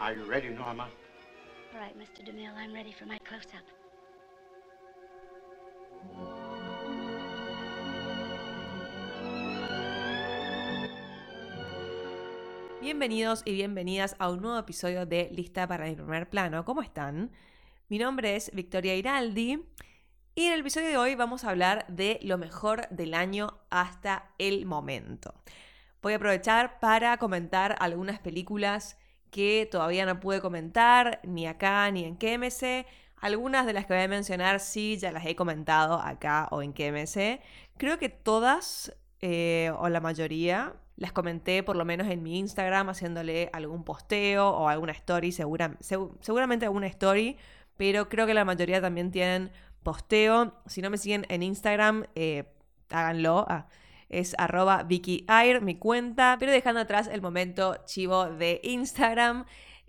Are you ready, Norma? All right, Mr. DeMille, I'm ready for my close-up. Bienvenidos y bienvenidas a un nuevo episodio de Lista para el primer plano. ¿Cómo están? Mi nombre es Victoria Iraldi y en el episodio de hoy vamos a hablar de lo mejor del año hasta el momento. Voy a aprovechar para comentar algunas películas que todavía no pude comentar ni acá ni en KMC. Algunas de las que voy a mencionar sí ya las he comentado acá o en KMC. Creo que todas eh, o la mayoría las comenté por lo menos en mi Instagram haciéndole algún posteo o alguna story, seguramente alguna story, pero creo que la mayoría también tienen posteo. Si no me siguen en Instagram, eh, háganlo. Ah, es arroba Vicky Air, mi cuenta. Pero dejando atrás el momento chivo de Instagram.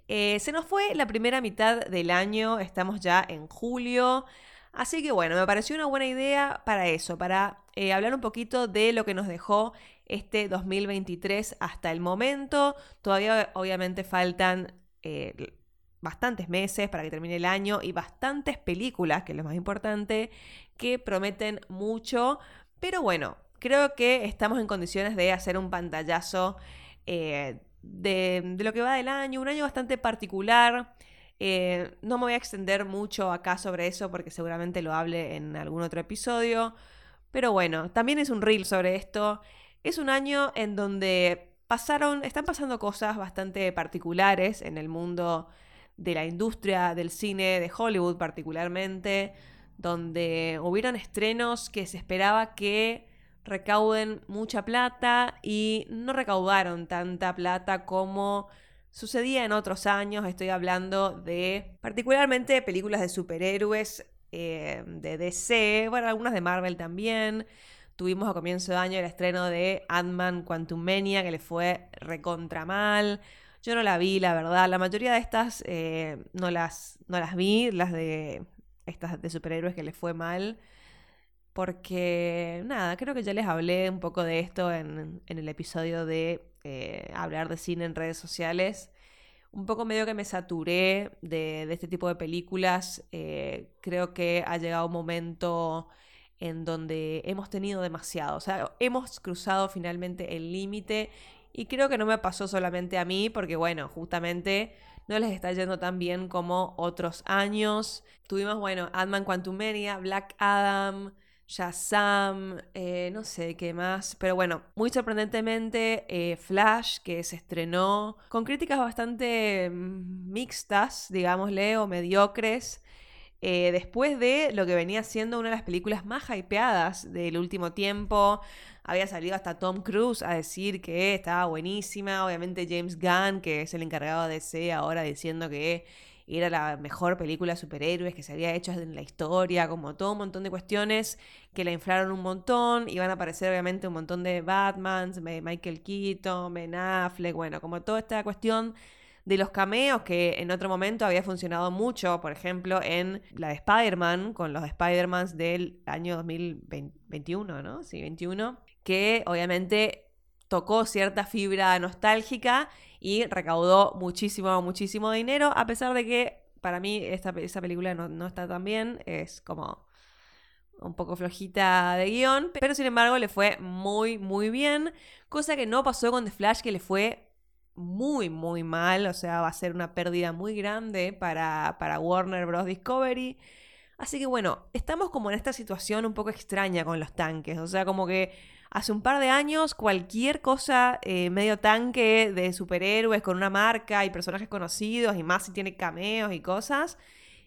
Eh, se nos fue la primera mitad del año, estamos ya en julio. Así que bueno, me pareció una buena idea para eso, para eh, hablar un poquito de lo que nos dejó este 2023 hasta el momento. Todavía obviamente faltan eh, bastantes meses para que termine el año y bastantes películas, que es lo más importante, que prometen mucho. Pero bueno, creo que estamos en condiciones de hacer un pantallazo eh, de, lo que va del año, un año bastante particular. Eh, no me voy a extender mucho acá sobre eso porque seguramente lo hable en algún otro episodio. Pero bueno, también es un reel sobre esto. Es un año en donde pasaron, están pasando cosas bastante particulares en el mundo de la industria del cine, de Hollywood particularmente, donde hubieron estrenos que se esperaba que recauden mucha plata y no recaudaron tanta plata como Sucedía en otros años, estoy hablando de particularmente películas de superhéroes eh, de DC, bueno, algunas de Marvel también. Tuvimos a comienzo de año el estreno de Ant-Man Quantumania, que le fue recontra mal. Yo no la vi, la verdad. La mayoría de estas eh, no, las, no las vi, las de estas de superhéroes que le fue mal. Porque, nada, creo que ya les hablé un poco de esto en, en el episodio de eh, hablar de cine en redes sociales. Un poco medio que me saturé de, este tipo de películas. Eh, creo que ha llegado un momento en donde hemos tenido demasiado. O sea, hemos cruzado finalmente el límite. Y creo que no me pasó solamente a mí, porque bueno, justamente no les está yendo tan bien como otros años. Tuvimos, bueno, Ant-Man Quantumania, Black Adam, Shazam, eh, no sé qué más. Pero bueno, muy sorprendentemente, eh, Flash, que se estrenó con críticas bastante mm, mixtas, digámosle, o mediocres. Eh, después de lo que venía siendo una de las películas más hypeadas del último tiempo. Había salido hasta Tom Cruise a decir que estaba buenísima. Obviamente James Gunn, que es el encargado de DC ahora, diciendo que era la mejor película de superhéroes que se había hecho en la historia, como todo un montón de cuestiones que la inflaron un montón, iban a aparecer obviamente un montón de Batmans, Michael Keaton, Ben Affleck, bueno, como toda esta cuestión de los cameos que en otro momento había funcionado mucho, por ejemplo, en la de Spider-Man, con los Spider-Mans del año 2021, ¿no? Sí, 21, que obviamente tocó cierta fibra nostálgica y recaudó muchísimo, muchísimo dinero, a pesar de que para mí esta, esa película no, está tan bien, es como un poco flojita de guion, pero sin embargo le fue muy, muy bien, cosa que no pasó con The Flash, que le fue muy, muy mal, o sea, va a ser una pérdida muy grande para, para Warner Bros. Discovery. Así que bueno, estamos como en esta situación un poco extraña con los tanques, o sea, como que Hace un par de años, cualquier cosa eh, medio tanque de superhéroes con una marca y personajes conocidos, y más si tiene cameos y cosas,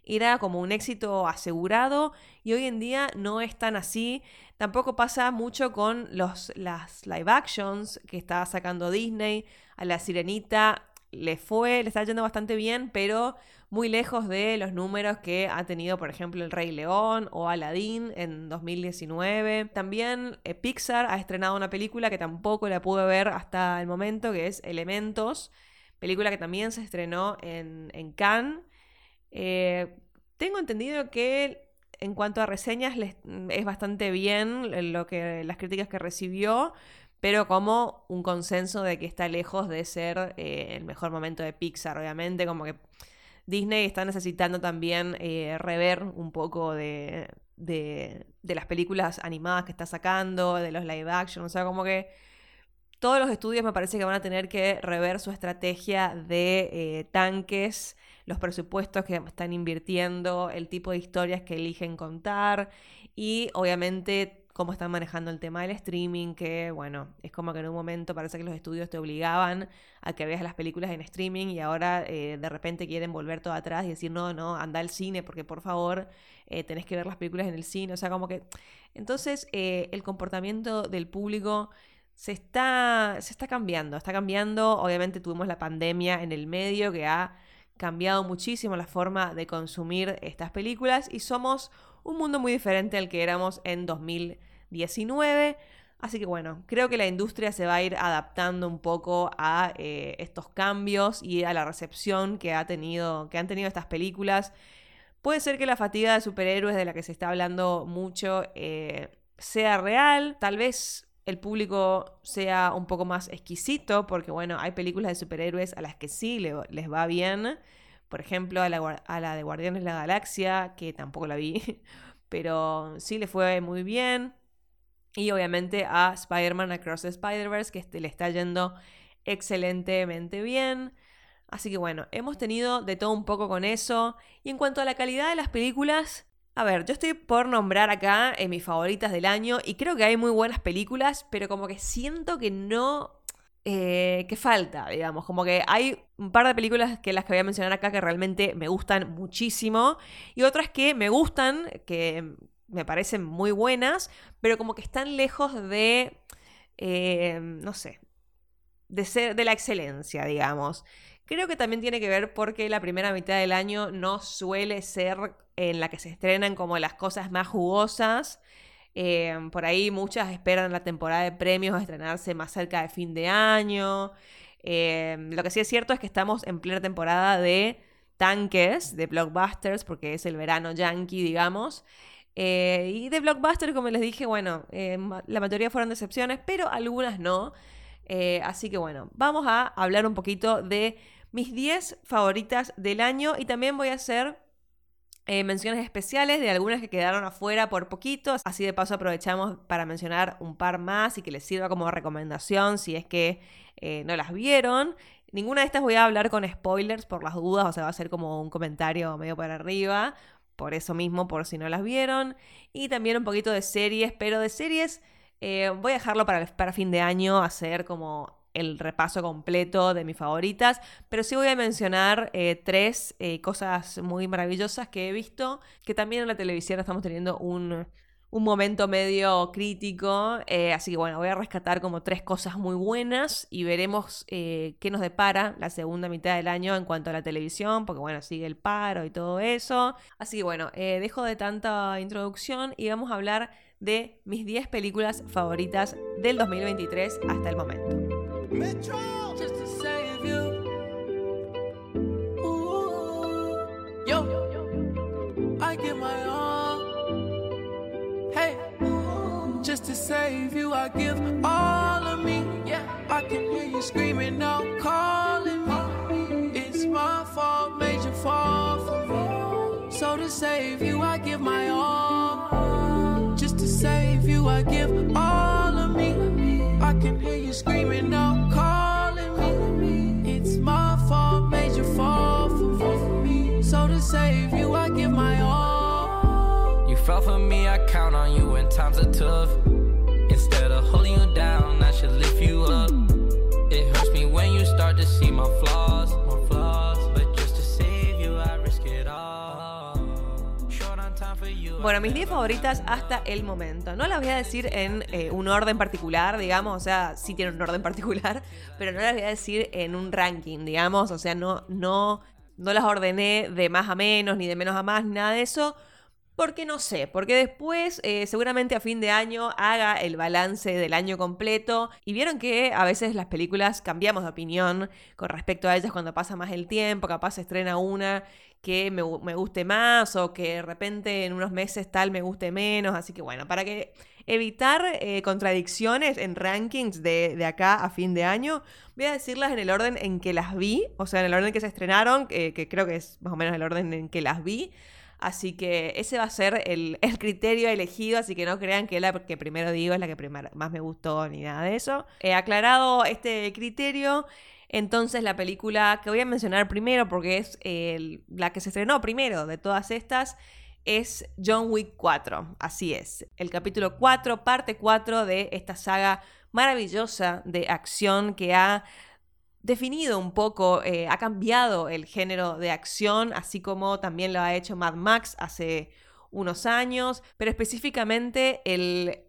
era como un éxito asegurado y hoy en día no es tan así. Tampoco pasa mucho con los, las live actions que está sacando Disney. A la sirenita le fue, le está yendo bastante bien, pero muy lejos de los números que ha tenido, por ejemplo, El Rey León o Aladdin en 2019. También eh, Pixar ha estrenado una película que tampoco la pude ver hasta el momento, que es Elementos, película que también se estrenó en, en Cannes. Eh, tengo entendido que en cuanto a reseñas es bastante bien lo que, las críticas que recibió, pero como un consenso de que está lejos de ser eh, el mejor momento de Pixar, obviamente, como que Disney está necesitando también eh, rever un poco de, de, las películas animadas que está sacando, de los live action, o sea, como que todos los estudios me parece que van a tener que rever su estrategia de eh, tanques, los presupuestos que están invirtiendo, el tipo de historias que eligen contar y obviamente cómo están manejando el tema del streaming, que bueno, es como que en un momento parece que los estudios te obligaban a que veas las películas en streaming y ahora eh, de repente quieren volver todo atrás y decir, no, no, anda al cine porque por favor eh, tenés que ver las películas en el cine, o sea, como que... Entonces eh, el comportamiento del público se está, se está cambiando, está cambiando, obviamente tuvimos la pandemia en el medio que ha cambiado muchísimo la forma de consumir estas películas y somos un mundo muy diferente al que éramos en 2019. Así que bueno, creo que la industria se va a ir adaptando un poco a eh, estos cambios y a la recepción que, ha tenido, que han tenido estas películas. Puede ser que la fatiga de superhéroes de la que se está hablando mucho eh, sea real, tal vez el público sea un poco más exquisito, porque bueno, hay películas de superhéroes a las que sí les va bien, por ejemplo, a la, de Guardianes de la Galaxia, que tampoco la vi, pero sí le fue muy bien. Y obviamente a Spider-Man Across the Spider-Verse, que este, le está yendo excelentemente bien. Así que bueno, hemos tenido de todo un poco con eso. Y en cuanto a la calidad de las películas, a ver, yo estoy por nombrar acá en mis favoritas del año y creo que hay muy buenas películas, pero como que siento que no eh, ¿Qué falta, digamos. Como que hay un par de películas que las que voy a mencionar acá que realmente me gustan muchísimo y otras que me gustan, que me parecen muy buenas, pero como que están lejos de, eh, no sé, de ser de la excelencia, digamos. Creo que también tiene que ver porque la primera mitad del año no suele ser en la que se estrenan como las cosas más jugosas. Em, por ahí muchas esperan la temporada de premios a estrenarse más cerca de fin de año. Em, lo que sí es cierto es que estamos en plena temporada de tanques, de blockbusters, porque es el verano yankee, digamos. Eh, y de blockbusters, como les dije, bueno, em, la mayoría fueron decepciones, pero algunas no. Eh, así que bueno, vamos a hablar un poquito de mis 10 favoritas del año y también voy a hacer eh, menciones especiales de algunas que quedaron afuera por poquito. Así de paso aprovechamos para mencionar un par más y que les sirva como recomendación si es que eh, no las vieron. Ninguna de estas voy a hablar con spoilers por las dudas, o sea, va a ser como un comentario medio para arriba. Por eso mismo, por si no las vieron. Y también un poquito de series, pero de series eh, voy a dejarlo para, para fin de año, hacer como el repaso completo de mis favoritas, pero sí voy a mencionar eh, tres eh, cosas muy maravillosas que he visto, que también en la televisión estamos teniendo un, momento medio crítico, eh, así que bueno, voy a rescatar como tres cosas muy buenas y veremos qué nos depara la segunda mitad del año en cuanto a la televisión, porque bueno, sigue el paro y todo eso. Así que bueno, dejo de tanta introducción y vamos a hablar de mis 10 películas favoritas del 2023 hasta el momento. Metro, just to save you. Ooh, yo, I give my all. Hey, just to save you, I give all of me. Yeah, I can hear you screaming out, calling me. It's my fault, made you fall for me. So to save you, I give my all. Just to save you, I give all of me. I can hear you screaming out. Save you, I give my all. You fell for me, I count on you when times are tough. Instead of holding you down, I should lift you up. It hurts me when you start to see my flaws, my flaws. But just to save you, I risk it all. Bueno, mis 10 favoritas hasta el momento. No las voy a decir en eh, un orden particular, digamos, o sea, sí tienen un orden particular, pero no las voy a decir en un ranking, digamos, o sea, no, no no las ordené de más a menos, ni de menos a más, nada de eso. Porque no sé, porque después eh, seguramente a fin de año haga el balance del año completo y vieron que a veces las películas cambiamos de opinión con respecto a ellas cuando pasa más el tiempo, capaz se estrena una que me, me guste más o que de repente en unos meses tal me guste menos, así que bueno, para que evitar eh, contradicciones en rankings de, de, acá a fin de año, voy a decirlas en el orden en que las vi, o sea, en el orden que se estrenaron, que creo que es más o menos el orden en que las vi. Así que ese va a ser el, criterio elegido, así que no crean que la que primero digo es la que más me gustó ni nada de eso. He aclarado este criterio. Entonces la película que voy a mencionar primero, porque es la que se estrenó primero de todas estas, es John Wick 4. Así es, el capítulo 4, parte 4 de esta saga maravillosa de acción que ha definido un poco, eh, ha cambiado el género de acción, así como también lo ha hecho Mad Max hace unos años, pero específicamente el,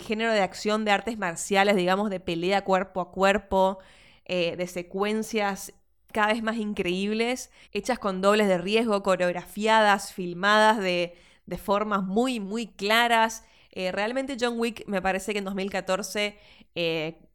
género de acción de artes marciales, digamos, de pelea cuerpo a cuerpo, eh, de secuencias cada vez más increíbles, hechas con dobles de riesgo, coreografiadas, filmadas de, formas muy, muy claras. Eh, realmente John Wick me parece que en 2014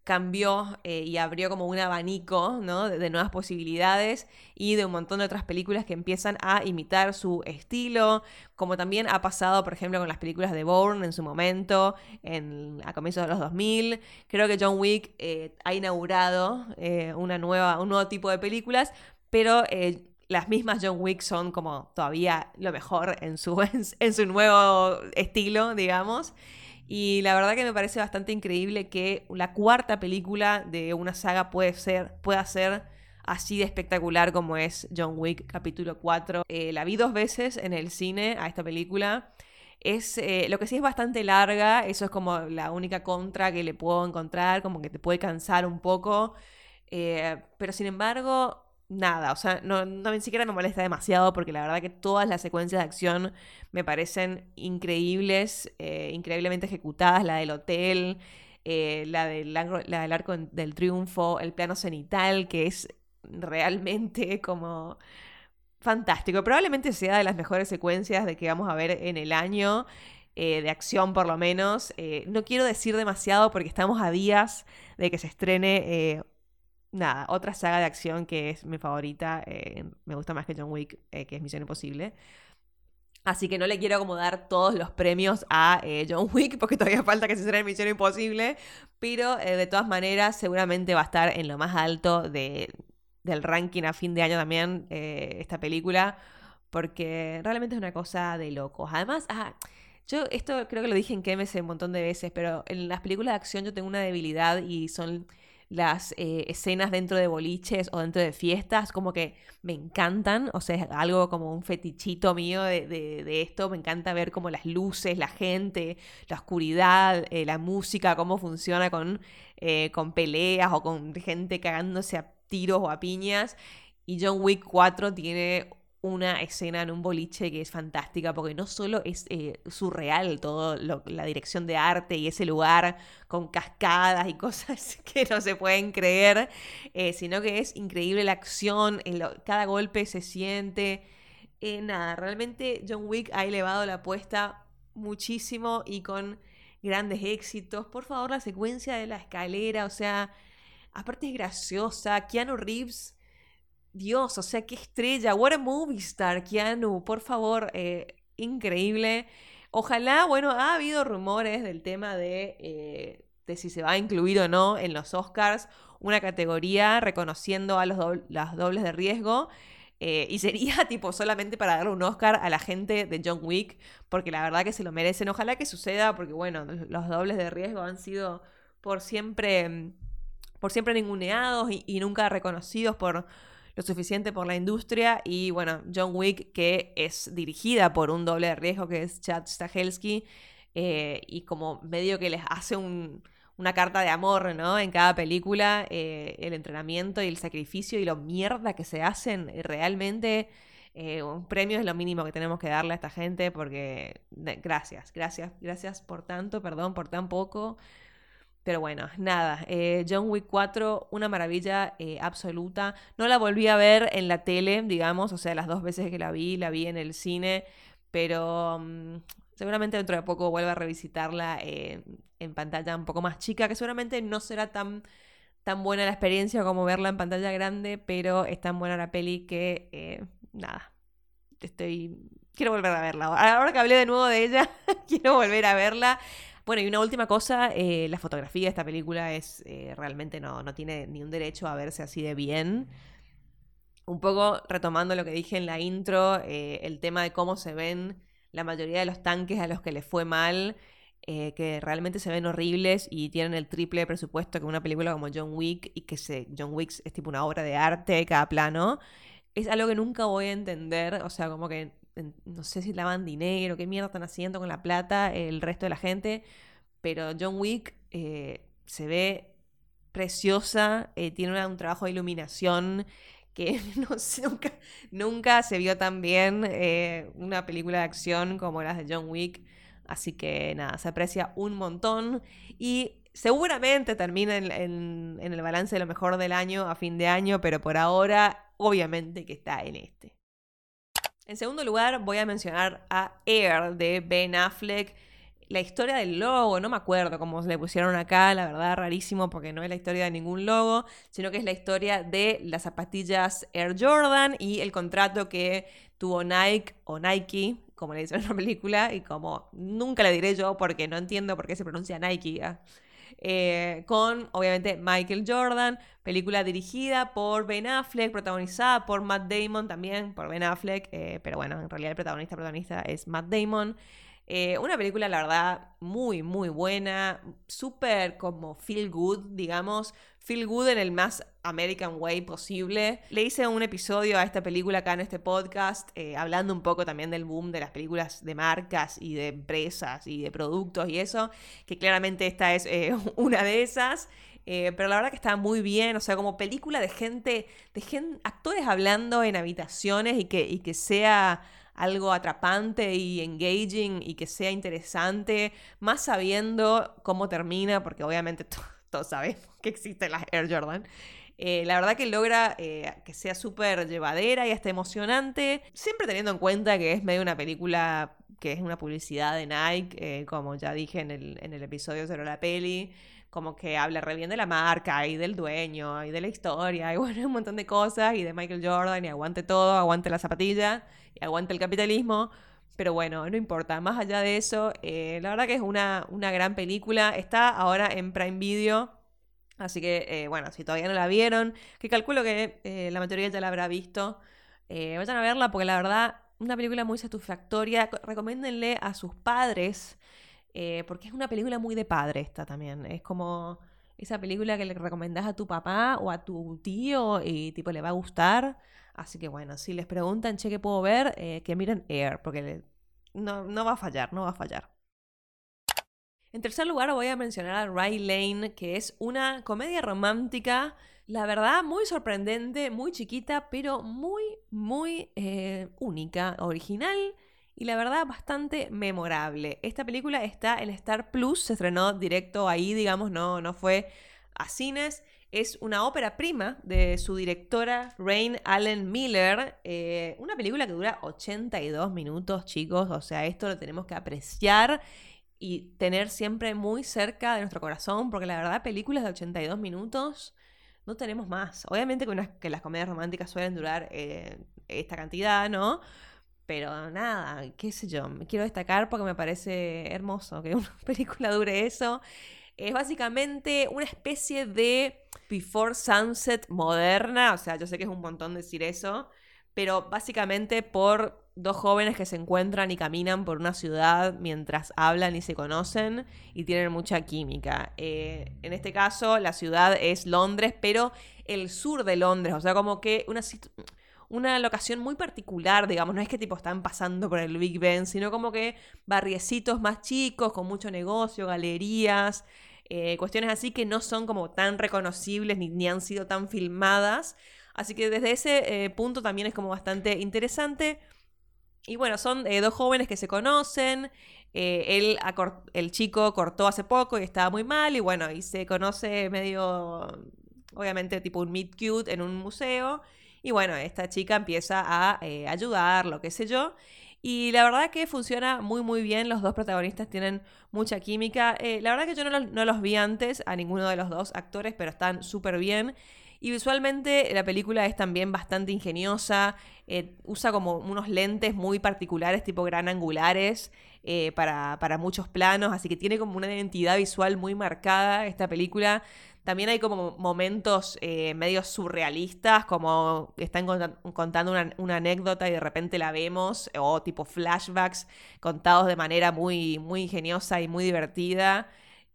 cambió eh, y abrió como un abanico ¿no? de, nuevas posibilidades y de un montón de otras películas que empiezan a imitar su estilo, como también ha pasado, por ejemplo, con las películas de Bourne en su momento, en, a comienzos de los 2000. Creo que John Wick eh, ha inaugurado eh, una nueva, un nuevo tipo de películas, pero las mismas John Wick son como todavía lo mejor en su, en su nuevo estilo, digamos. Y la verdad que me parece bastante increíble que la cuarta película de una saga puede ser, pueda ser así de espectacular como es John Wick capítulo 4. Eh, la vi dos veces en el cine a esta película. Es, eh, lo que sí es bastante larga, eso es como la única contra que le puedo encontrar, como que te puede cansar un poco. Eh, pero sin embargo, nada, o sea, no, ni siquiera me molesta demasiado porque la verdad que todas las secuencias de acción me parecen increíbles, eh, increíblemente ejecutadas, la del hotel, eh, la, del, arco del triunfo, el plano cenital, que es realmente como fantástico. Probablemente sea de las mejores secuencias de que vamos a ver en el año. Eh, de acción por lo menos. no quiero decir demasiado porque estamos a días de que se estrene nada, otra saga de acción que es mi favorita, eh, me gusta más que John Wick, eh, que es Misión Imposible. Así que no le quiero como dar todos los premios a eh, John Wick porque todavía falta que se estrene Misión Imposible, pero de todas maneras seguramente va a estar en lo más alto de, del ranking a fin de año también esta película, porque realmente es una cosa de locos. Además, ah, yo esto creo que lo dije en Kemes un montón de veces, pero en las películas de acción yo tengo una debilidad y son las eh, escenas dentro de boliches o dentro de fiestas, como que me encantan, o sea, es algo como un fetichito mío de, esto, me encanta ver como las luces, la gente, la oscuridad, eh, la música, cómo funciona con, eh, con peleas o con gente cagándose a tiros o a piñas. Y John Wick 4 tiene una escena en un boliche que es fantástica porque no solo es eh, surreal todo la dirección de arte y ese lugar con cascadas y cosas que no se pueden creer, eh, sino que es increíble la acción, cada golpe se siente. Eh, nada, realmente John Wick ha elevado la apuesta muchísimo y con grandes éxitos. Por favor, la secuencia de la escalera, o sea, aparte es graciosa. Keanu Reeves Dios, o sea, qué estrella, what a movie star, Keanu, por favor, eh, increíble. Ojalá, bueno, ha habido rumores del tema de, eh, de, si se va a incluir o no en los Oscars una categoría reconociendo a los dobles de riesgo. Eh, y sería tipo solamente para darle un Oscar a la gente de John Wick, porque la verdad que se lo merecen. Ojalá que suceda, porque bueno, los dobles de riesgo han sido por siempre, por siempre ninguneados y nunca reconocidos por, lo suficiente por la industria. Y bueno, John Wick, que es dirigida por un doble de riesgo que es Chad Stahelski, eh, y como medio que les hace una carta de amor, ¿no? En cada película, eh, el entrenamiento y el sacrificio y lo mierda que se hacen eh, realmente. un premio es lo mínimo que tenemos que darle a esta gente porque gracias, gracias, gracias por tanto, perdón por tan poco. Pero bueno, nada, eh, John Wick 4, una maravilla eh, absoluta. No la volví a ver en la tele, digamos, o sea, las dos veces que la vi, la vi en el cine, pero mm, seguramente dentro de poco vuelva a revisitarla eh, en pantalla un poco más chica, que seguramente no será tan, tan buena la experiencia como verla en pantalla grande, pero es tan buena la peli que, nada, estoy... Quiero volver a verla. Ahora que hablé de nuevo de ella, quiero volver a verla. Bueno, y una última cosa, eh, la fotografía de esta película es eh, realmente no, no tiene ni un derecho a verse así de bien. Un poco retomando lo que dije en la intro, eh, el tema de cómo se ven la mayoría de los tanques a los que les fue mal, que realmente se ven horribles y tienen el triple presupuesto que una película como John Wick y que se, John Wick es tipo una obra de arte cada plano, es algo que nunca voy a entender, o sea, como que no sé si lavan dinero, qué mierda están haciendo con la plata el resto de la gente, pero John Wick eh, se ve preciosa, eh, tiene un trabajo de iluminación que nunca, nunca se vio tan bien eh, una película de acción como las de John Wick. Así que nada, se aprecia un montón y seguramente termina en, en el balance de lo mejor del año a fin de año, pero por ahora obviamente que está en este. En segundo lugar, voy a mencionar a Air de Ben Affleck. La historia del logo, no me acuerdo cómo le pusieron acá, la verdad, rarísimo porque no es la historia de ningún logo, sino que es la historia de las zapatillas Air Jordan y el contrato que tuvo Nike o Nike, como le dicen en la película, y como nunca le diré yo porque no entiendo por qué se pronuncia Nike. Eh, con obviamente Michael Jordan, película dirigida por Ben Affleck, protagonizada por Matt Damon también, por Ben Affleck, eh, pero bueno, en realidad el protagonista protagonista es Matt Damon. Eh, una película, la verdad, muy, muy buena, súper como feel good, digamos, feel good en el más American way posible. Le hice un episodio a esta película acá en este podcast, eh, hablando un poco también del boom de las películas de marcas y de empresas y de productos y eso, que claramente esta es eh, una de esas. pero la verdad que está muy bien, o sea, como película de gente, de gente, actores hablando en habitaciones y que, y que sea algo atrapante y engaging y que sea interesante, más sabiendo cómo termina, porque obviamente todos sabemos que existen las Air Jordan. Eh, la verdad que logra eh, que sea súper llevadera y hasta emocionante, siempre teniendo en cuenta que es medio una película que es una publicidad de Nike, eh, como ya dije en el, en el episodio sobre la peli como que habla re bien de la marca y del dueño y de la historia y bueno, un montón de cosas y de Michael Jordan y aguante todo, aguante la zapatilla y aguante el capitalismo. Pero bueno, no importa. Más allá de eso, eh, la verdad que es una, una, gran película. Está ahora en Prime Video. Así que, eh, bueno, si todavía no la vieron, que calculo que eh, la mayoría ya la habrá visto, vayan a verla porque la verdad, una película muy satisfactoria. Recomiéndenle a sus padres eh, porque es una película muy de padre esta también. Es como esa película que le recomendás a tu papá o a tu tío y tipo le va a gustar. Así que bueno, si les preguntan, che, ¿qué puedo ver? Eh, que miren Air, porque no, no va a fallar, no va a fallar. En tercer lugar voy a mencionar a Ray Lane, que es una comedia romántica, la verdad, muy sorprendente, muy chiquita, pero muy, muy eh, única, original y la verdad bastante memorable. Esta película está en Star Plus, se estrenó directo ahí, digamos, no, no fue a cines. Es una ópera prima de su directora Rain Allen Miller. Eh, una película que dura 82 minutos, chicos. O sea, esto lo tenemos que apreciar y tener siempre muy cerca de nuestro corazón, porque la verdad, películas de 82 minutos no tenemos más. Obviamente que, que las comedias románticas suelen durar eh, esta cantidad, ¿no? Pero nada, qué sé yo, quiero destacar porque me parece hermoso que una película dure eso. Es básicamente una especie de Before Sunset moderna, o sea, yo sé que es un montón decir eso, pero básicamente por dos jóvenes que se encuentran y caminan por una ciudad mientras hablan y se conocen y tienen mucha química. Eh, en este caso, la ciudad es Londres, pero el sur de Londres, o sea, como que una una locación muy particular, digamos, no es que tipo están pasando por el Big Ben, sino como que barriecitos más chicos, con mucho negocio, galerías, eh, cuestiones así que no son como tan reconocibles ni, han sido tan filmadas. Así que desde ese eh, punto también es como bastante interesante. Y bueno, son eh, dos jóvenes que se conocen. él, el chico cortó hace poco y estaba muy mal. Y bueno, y se conoce medio, obviamente, tipo un meet cute en un museo. Y bueno, esta chica empieza a eh, ayudar, lo que sé yo. Y la verdad que funciona muy muy bien, los dos protagonistas tienen mucha química. Eh, la verdad que yo no los, vi antes a ninguno de los dos actores, pero están súper bien. Y visualmente la película es también bastante ingeniosa, eh, usa como unos lentes muy particulares, tipo gran angulares, eh, para, para muchos planos, así que tiene como una identidad visual muy marcada esta película. También hay como momentos eh, medio surrealistas, como están contando una, anécdota y de repente la vemos, o tipo flashbacks contados de manera muy, muy ingeniosa y muy divertida.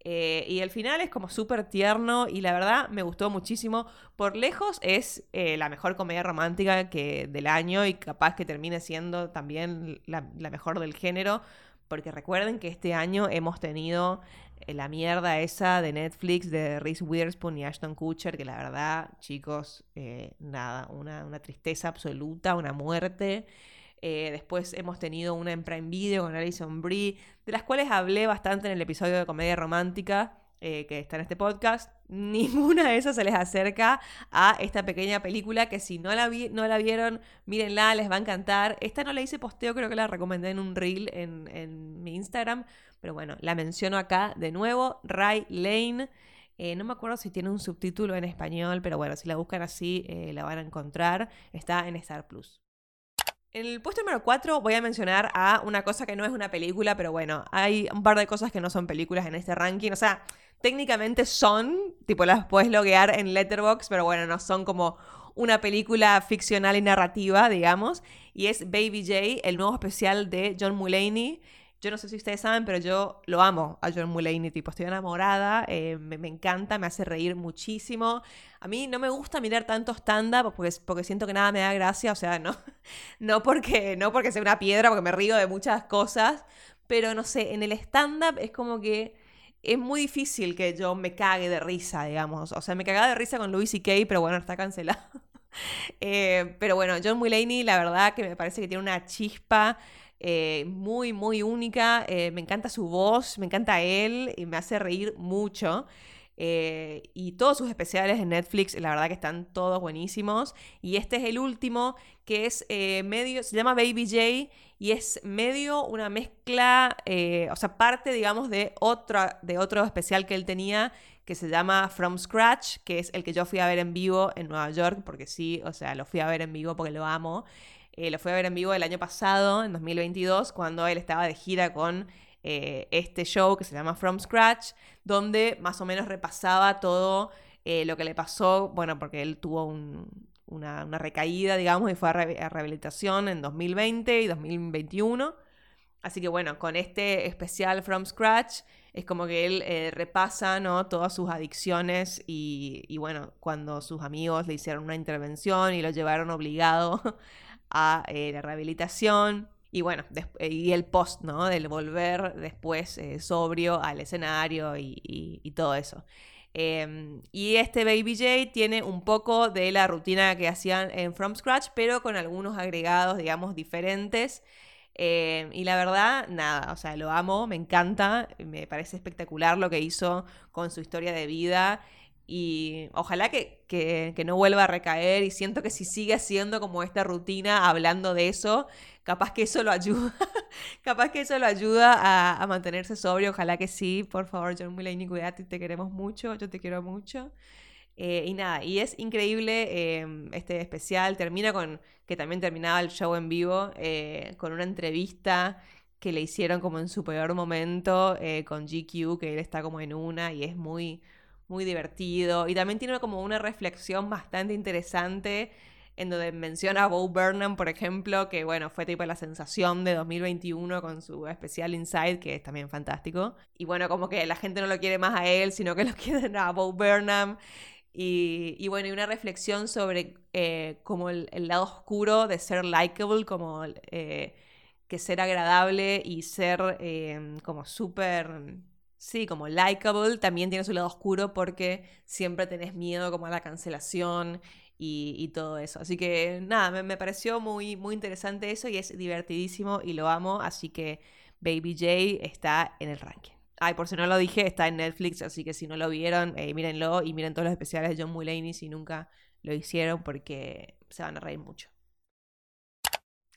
Eh, y el final es como súper tierno y la verdad me gustó muchísimo. Por lejos es eh, la mejor comedia romántica que del año y capaz que termine siendo también la mejor del género. Porque recuerden que este año hemos tenido eh, la mierda esa de Netflix de Reese Witherspoon y Ashton Kutcher, que la verdad, chicos, eh, nada, una, una, tristeza absoluta, una muerte. Eh, después hemos tenido una en Prime Video con Alison Brie, de las cuales hablé bastante en el episodio de Comedia Romántica. Que está en este podcast, ninguna de esas se les acerca a esta pequeña película que si no la, vi, no la vieron, mírenla, les va a encantar. Esta no la hice posteo, creo que la recomendé en un reel en, en mi Instagram, pero bueno, la menciono acá de nuevo, Ray Lane. Eh, no me acuerdo si tiene un subtítulo en español, pero bueno, si la buscan así eh, la van a encontrar. Está en Star Plus. En el puesto número 4 voy a mencionar a una cosa que no es una película, pero bueno, hay un par de cosas que no son películas en este ranking. O sea, técnicamente son, tipo las puedes loguear en Letterboxd, pero bueno, no son como una película ficcional y narrativa, digamos. Y es Baby J, el nuevo especial de John Mulaney. Yo no sé si ustedes saben, pero yo lo amo a John Mulaney, tipo, estoy enamorada, eh, me, encanta, me hace reír muchísimo. A mí no me gusta mirar tanto stand-up porque, porque siento que nada me da gracia, o sea, no, no, porque, no porque sea una piedra, porque me río de muchas cosas, pero no sé, en el stand-up es como que es muy difícil que yo me cague de risa, digamos. O sea, me cagaba de risa con Louis C.K., pero bueno, está cancelado. Eh, pero bueno, John Mulaney, la verdad que me parece que tiene una chispa eh, muy, muy única. Eh, me encanta su voz, me encanta él y me hace reír mucho. Eh, y todos sus especiales en Netflix, la verdad que están todos buenísimos. Y este es el último, que es medio, se llama Baby J y es medio una mezcla, o sea, parte, digamos, de, de otro especial que él tenía que se llama From Scratch, que es el que yo fui a ver en vivo en Nueva York, porque sí, o sea, lo fui a ver en vivo porque lo amo. Eh, lo fui a ver en vivo el año pasado, en 2022, cuando él estaba de gira con eh, este show que se llama From Scratch, donde más o menos repasaba todo eh, lo que le pasó, bueno, porque él tuvo una, recaída, digamos, y fue a, rehabilitación en 2020 y 2021. Así que bueno, con este especial From Scratch es como que él repasa ¿no? todas sus adicciones y, bueno, cuando sus amigos le hicieron una intervención y lo llevaron obligado a eh, la rehabilitación. Y bueno, y el post, ¿no? Del volver después eh, sobrio al escenario y, todo eso. Em, y este Baby J tiene un poco de la rutina que hacían en From Scratch, pero con algunos agregados, digamos, diferentes. Em, y la verdad, nada, o sea, lo amo, me encanta, me parece espectacular lo que hizo con su historia de vida y ojalá que, que, no vuelva a recaer y siento que si sigue haciendo como esta rutina hablando de eso, capaz que eso lo ayuda, capaz que eso lo ayuda a, a, mantenerse sobrio, ojalá que sí, por favor John Mulaney, cuídate, te queremos mucho, yo te quiero mucho. Eh, y nada, y es increíble em, este especial, termina con, que también terminaba el show en vivo, eh, con una entrevista que le hicieron como en su peor momento eh, con GQ, que él está como en una y es muy muy divertido. Y también tiene como una reflexión bastante interesante en donde menciona a Bo Burnham, por ejemplo, que bueno, fue tipo la sensación de 2021 con su especial Inside, que es también fantástico. Y bueno, como que la gente no lo quiere más a él, sino que lo quieren a Bo Burnham. Y, bueno, y una reflexión sobre eh, como el, lado oscuro de ser likable, como eh, que ser agradable y ser eh, como súper Sí, como likable, también tiene su lado oscuro porque siempre tenés miedo como a la cancelación y, todo eso. Así que nada, me, pareció muy, muy interesante eso y es divertidísimo y lo amo, así que Baby J está en el ranking. Ay, por si no lo dije, está en Netflix, así que si no lo vieron, eh, mírenlo y miren todos los especiales de John Mulaney si nunca lo hicieron porque se van a reír mucho.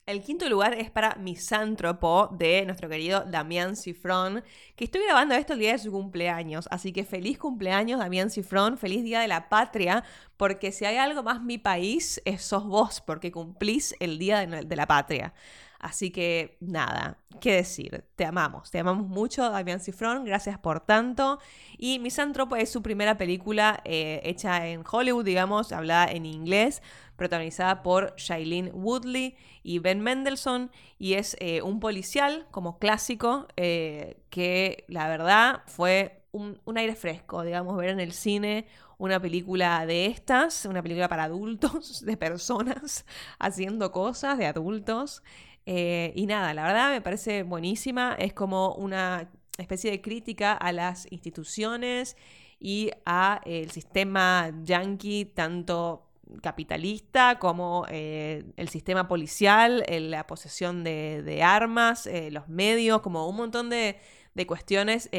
El quinto lugar es para Misántropo de nuestro querido Damián Cifrón, que estoy grabando esto el día de su cumpleaños. Así que feliz cumpleaños, Damián Cifrón, feliz día de la patria, porque si hay algo más mi país, sos vos, porque cumplís el día de la patria. Así que nada, qué decir, te amamos, te amamos mucho, Damián Cifrón, gracias por tanto. Y Misántropo es su primera película eh, hecha en Hollywood, digamos, hablada en inglés, protagonizada por Shailene Woodley y Ben Mendelssohn, y es eh, un policial como clásico eh, que la verdad fue un, aire fresco, digamos, ver en el cine una película de estas, una película para adultos, de personas haciendo cosas, de adultos. Eh, y nada, la verdad me parece buenísima. Es como una especie de crítica a las instituciones y a el sistema yankee, tanto capitalista como eh, el sistema policial, eh, la posesión de, armas, los medios, como un montón de, cuestiones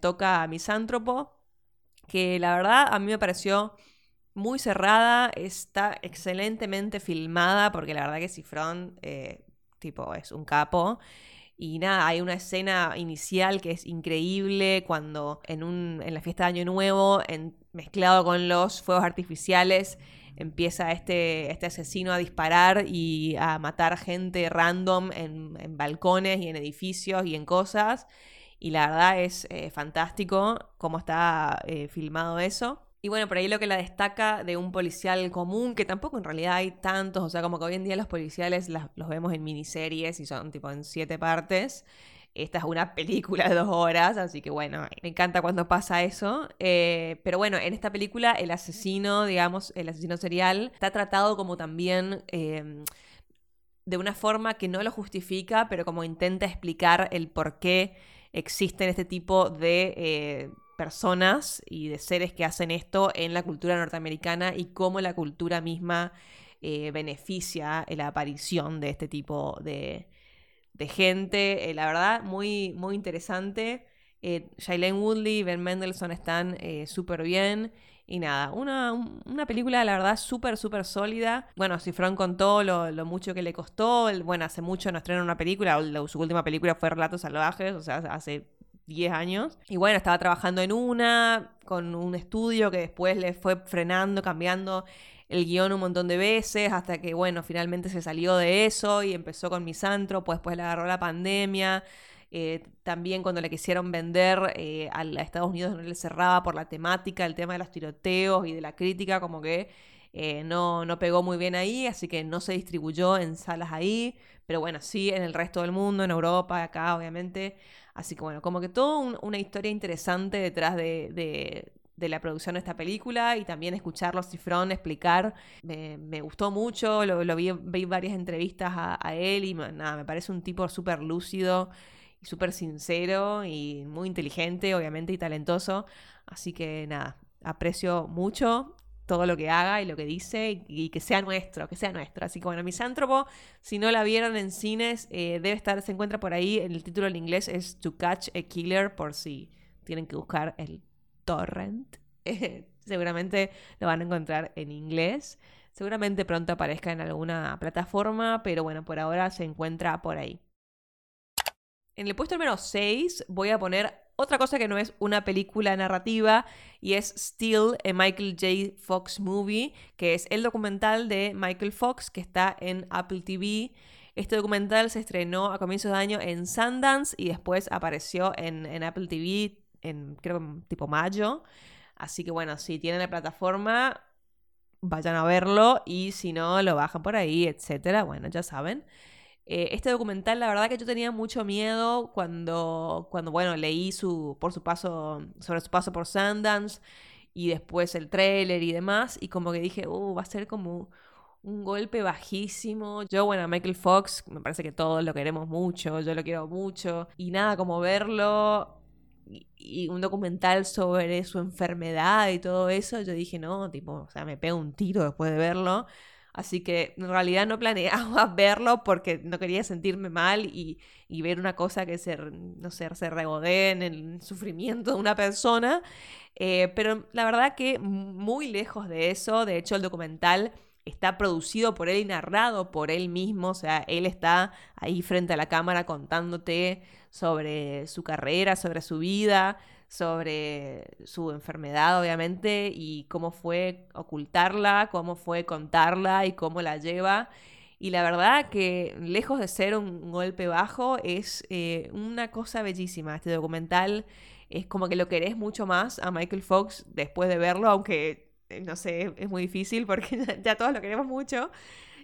toca a Misántropo, que la verdad a mí me pareció muy cerrada, está excelentemente filmada, porque la verdad que Cifrón tipo, es un capo. Y nada, hay una escena inicial que es increíble cuando en, un, en la fiesta de Año Nuevo, mezclado con los fuegos artificiales, empieza este, este asesino a disparar y a matar gente random en, balcones y en edificios y en cosas. Y la verdad es eh, fantástico cómo está eh, filmado eso. Y bueno, por ahí lo que la destaca de un policial común, que tampoco en realidad hay tantos, o sea, como que hoy en día los policiales los vemos en miniseries y son tipo en siete partes. Esta es una película de dos horas, así que bueno, me encanta cuando pasa eso. Eh, pero bueno, en esta película el asesino, digamos, el asesino serial, está tratado como también... Em, de una forma que no lo justifica, pero como intenta explicar el por qué existen este tipo de eh, personas y de seres que hacen esto en la cultura norteamericana y cómo la cultura misma eh, beneficia la aparición de este tipo de, gente. Eh, la verdad, muy, muy interesante. Eh, Shailene Woodley y Ben Mendelssohn están eh, súper bien. Y nada, una, una, película, la verdad, súper, súper sólida. Bueno, Cifrón contó lo, lo, mucho que le costó. bueno, hace mucho no estrenó una película. su última película fue Relatos Salvajes, o sea, hace 10 años. Y bueno, estaba trabajando en una, con un estudio que después le fue frenando, cambiando el guion un montón de veces, hasta que, bueno, finalmente se salió de eso y empezó con Misantro, después le agarró la pandemia. Eh, también cuando le quisieron vender eh, a, Estados Unidos no le cerraba por la temática, el tema de los tiroteos y de la crítica, como que eh, no, no pegó muy bien ahí, así que no se distribuyó en salas ahí, pero bueno, sí en el resto del mundo, en Europa, acá obviamente. Así que bueno, como que toda una historia interesante detrás de, la producción de esta película y también escucharlo Cifrón explicar. Me, gustó mucho, lo, vi, vi, varias entrevistas a, él y nada, me parece un tipo súper lúcido y súper sincero y muy inteligente, obviamente, y talentoso. Así que nada, aprecio mucho todo lo que haga y lo que dice y, que sea nuestro, que sea nuestro. Así que bueno, Misántropo, si no la vieron en cines, eh, debe estar, se encuentra por ahí, el título en inglés es To Catch a Killer, por si tienen que buscar el torrent. seguramente lo van a encontrar en inglés. Seguramente pronto aparezca en alguna plataforma, pero bueno, por ahora se encuentra por ahí. En el puesto número 6 voy a poner otra cosa que no es una película narrativa y es Still, a Michael J. Fox Movie, que es el documental de Michael Fox que está en Apple TV. Este documental se estrenó a comienzos de año en Sundance y después apareció en, Apple TV en creo tipo mayo. Así que bueno, si tienen la plataforma, vayan a verlo y si no, lo bajan por ahí, etcétera. Bueno, ya saben. Eh, este documental, la verdad que yo tenía mucho miedo cuando, cuando bueno, leí su, por su paso, sobre su paso por Sundance y después el trailer y demás, y como que dije, uh, va a ser como un golpe bajísimo. Yo, bueno, Michael Fox, me parece que todos lo queremos mucho, yo lo quiero mucho, y nada, como verlo y, un documental sobre su enfermedad y todo eso, yo dije, no, tipo, o sea, me pego un tiro después de verlo. Así que en realidad no planeaba verlo porque no quería sentirme mal y, ver una cosa que se, no sé, se regodee en el sufrimiento de una persona. Eh, pero la verdad que muy lejos de eso, de hecho el documental está producido por él y narrado por él mismo, o sea, él está ahí frente a la cámara contándote sobre su carrera, sobre su vida, sobre su enfermedad, obviamente, y cómo fue ocultarla, cómo fue contarla y cómo la lleva. Y la verdad que lejos de ser un golpe bajo, es eh, una cosa bellísima. Este documental es como que lo querés mucho más a Michael Fox después de verlo, aunque, eh, no sé, es muy difícil porque ya, todos lo queremos mucho.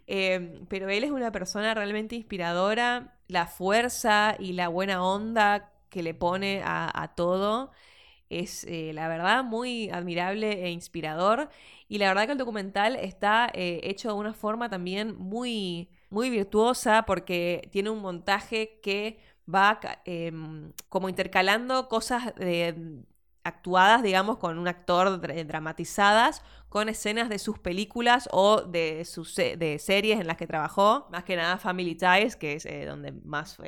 Eh, pero él es una persona realmente inspiradora. La fuerza y la buena onda que le pone a, todo es, eh, la verdad, muy admirable e inspirador. Y la verdad que el documental está eh, hecho de una forma también muy, muy virtuosa porque tiene un montaje que va em, como intercalando cosas actuadas, digamos, con un actor dramatizadas, con escenas de sus películas o de sus de series en las que trabajó, más que nada Family Ties, que es eh, donde más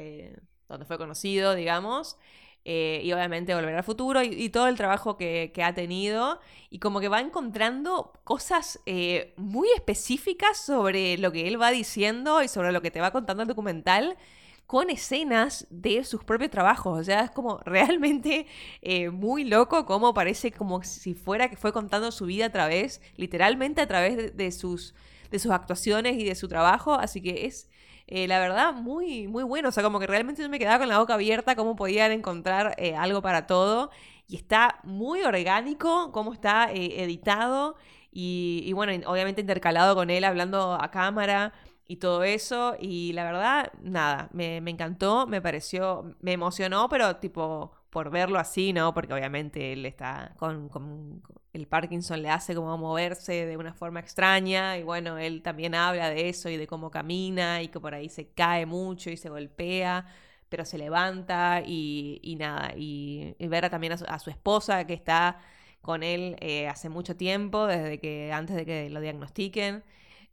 donde fue conocido, digamos. Eh, y obviamente Volver al Futuro y, todo el trabajo que, ha tenido. Y como que va encontrando cosas eh, muy específicas sobre lo que él va diciendo y sobre lo que te va contando el documental con escenas de sus propios trabajos. O sea, es como realmente eh, muy loco, como parece como si fuera que fue contando su vida a través, literalmente a través de sus, de sus actuaciones y de su trabajo. Así que es eh, la verdad, muy, muy bueno. O sea, como que realmente yo me quedaba con la boca abierta cómo podían encontrar eh, algo para todo. Y está muy orgánico, cómo está editado. Y, bueno, obviamente intercalado con él hablando a cámara y todo eso. Y la verdad, nada, me, me encantó, me pareció, me emocionó, pero tipo por verlo así, ¿no? Porque obviamente él está con, el Parkinson le hace como moverse de una forma extraña y bueno, él también habla de eso y de cómo camina y que por ahí se cae mucho y se golpea, pero se levanta y, nada, y, ver también a su, esposa que está con él eh, hace mucho tiempo, desde que antes de que lo diagnostiquen.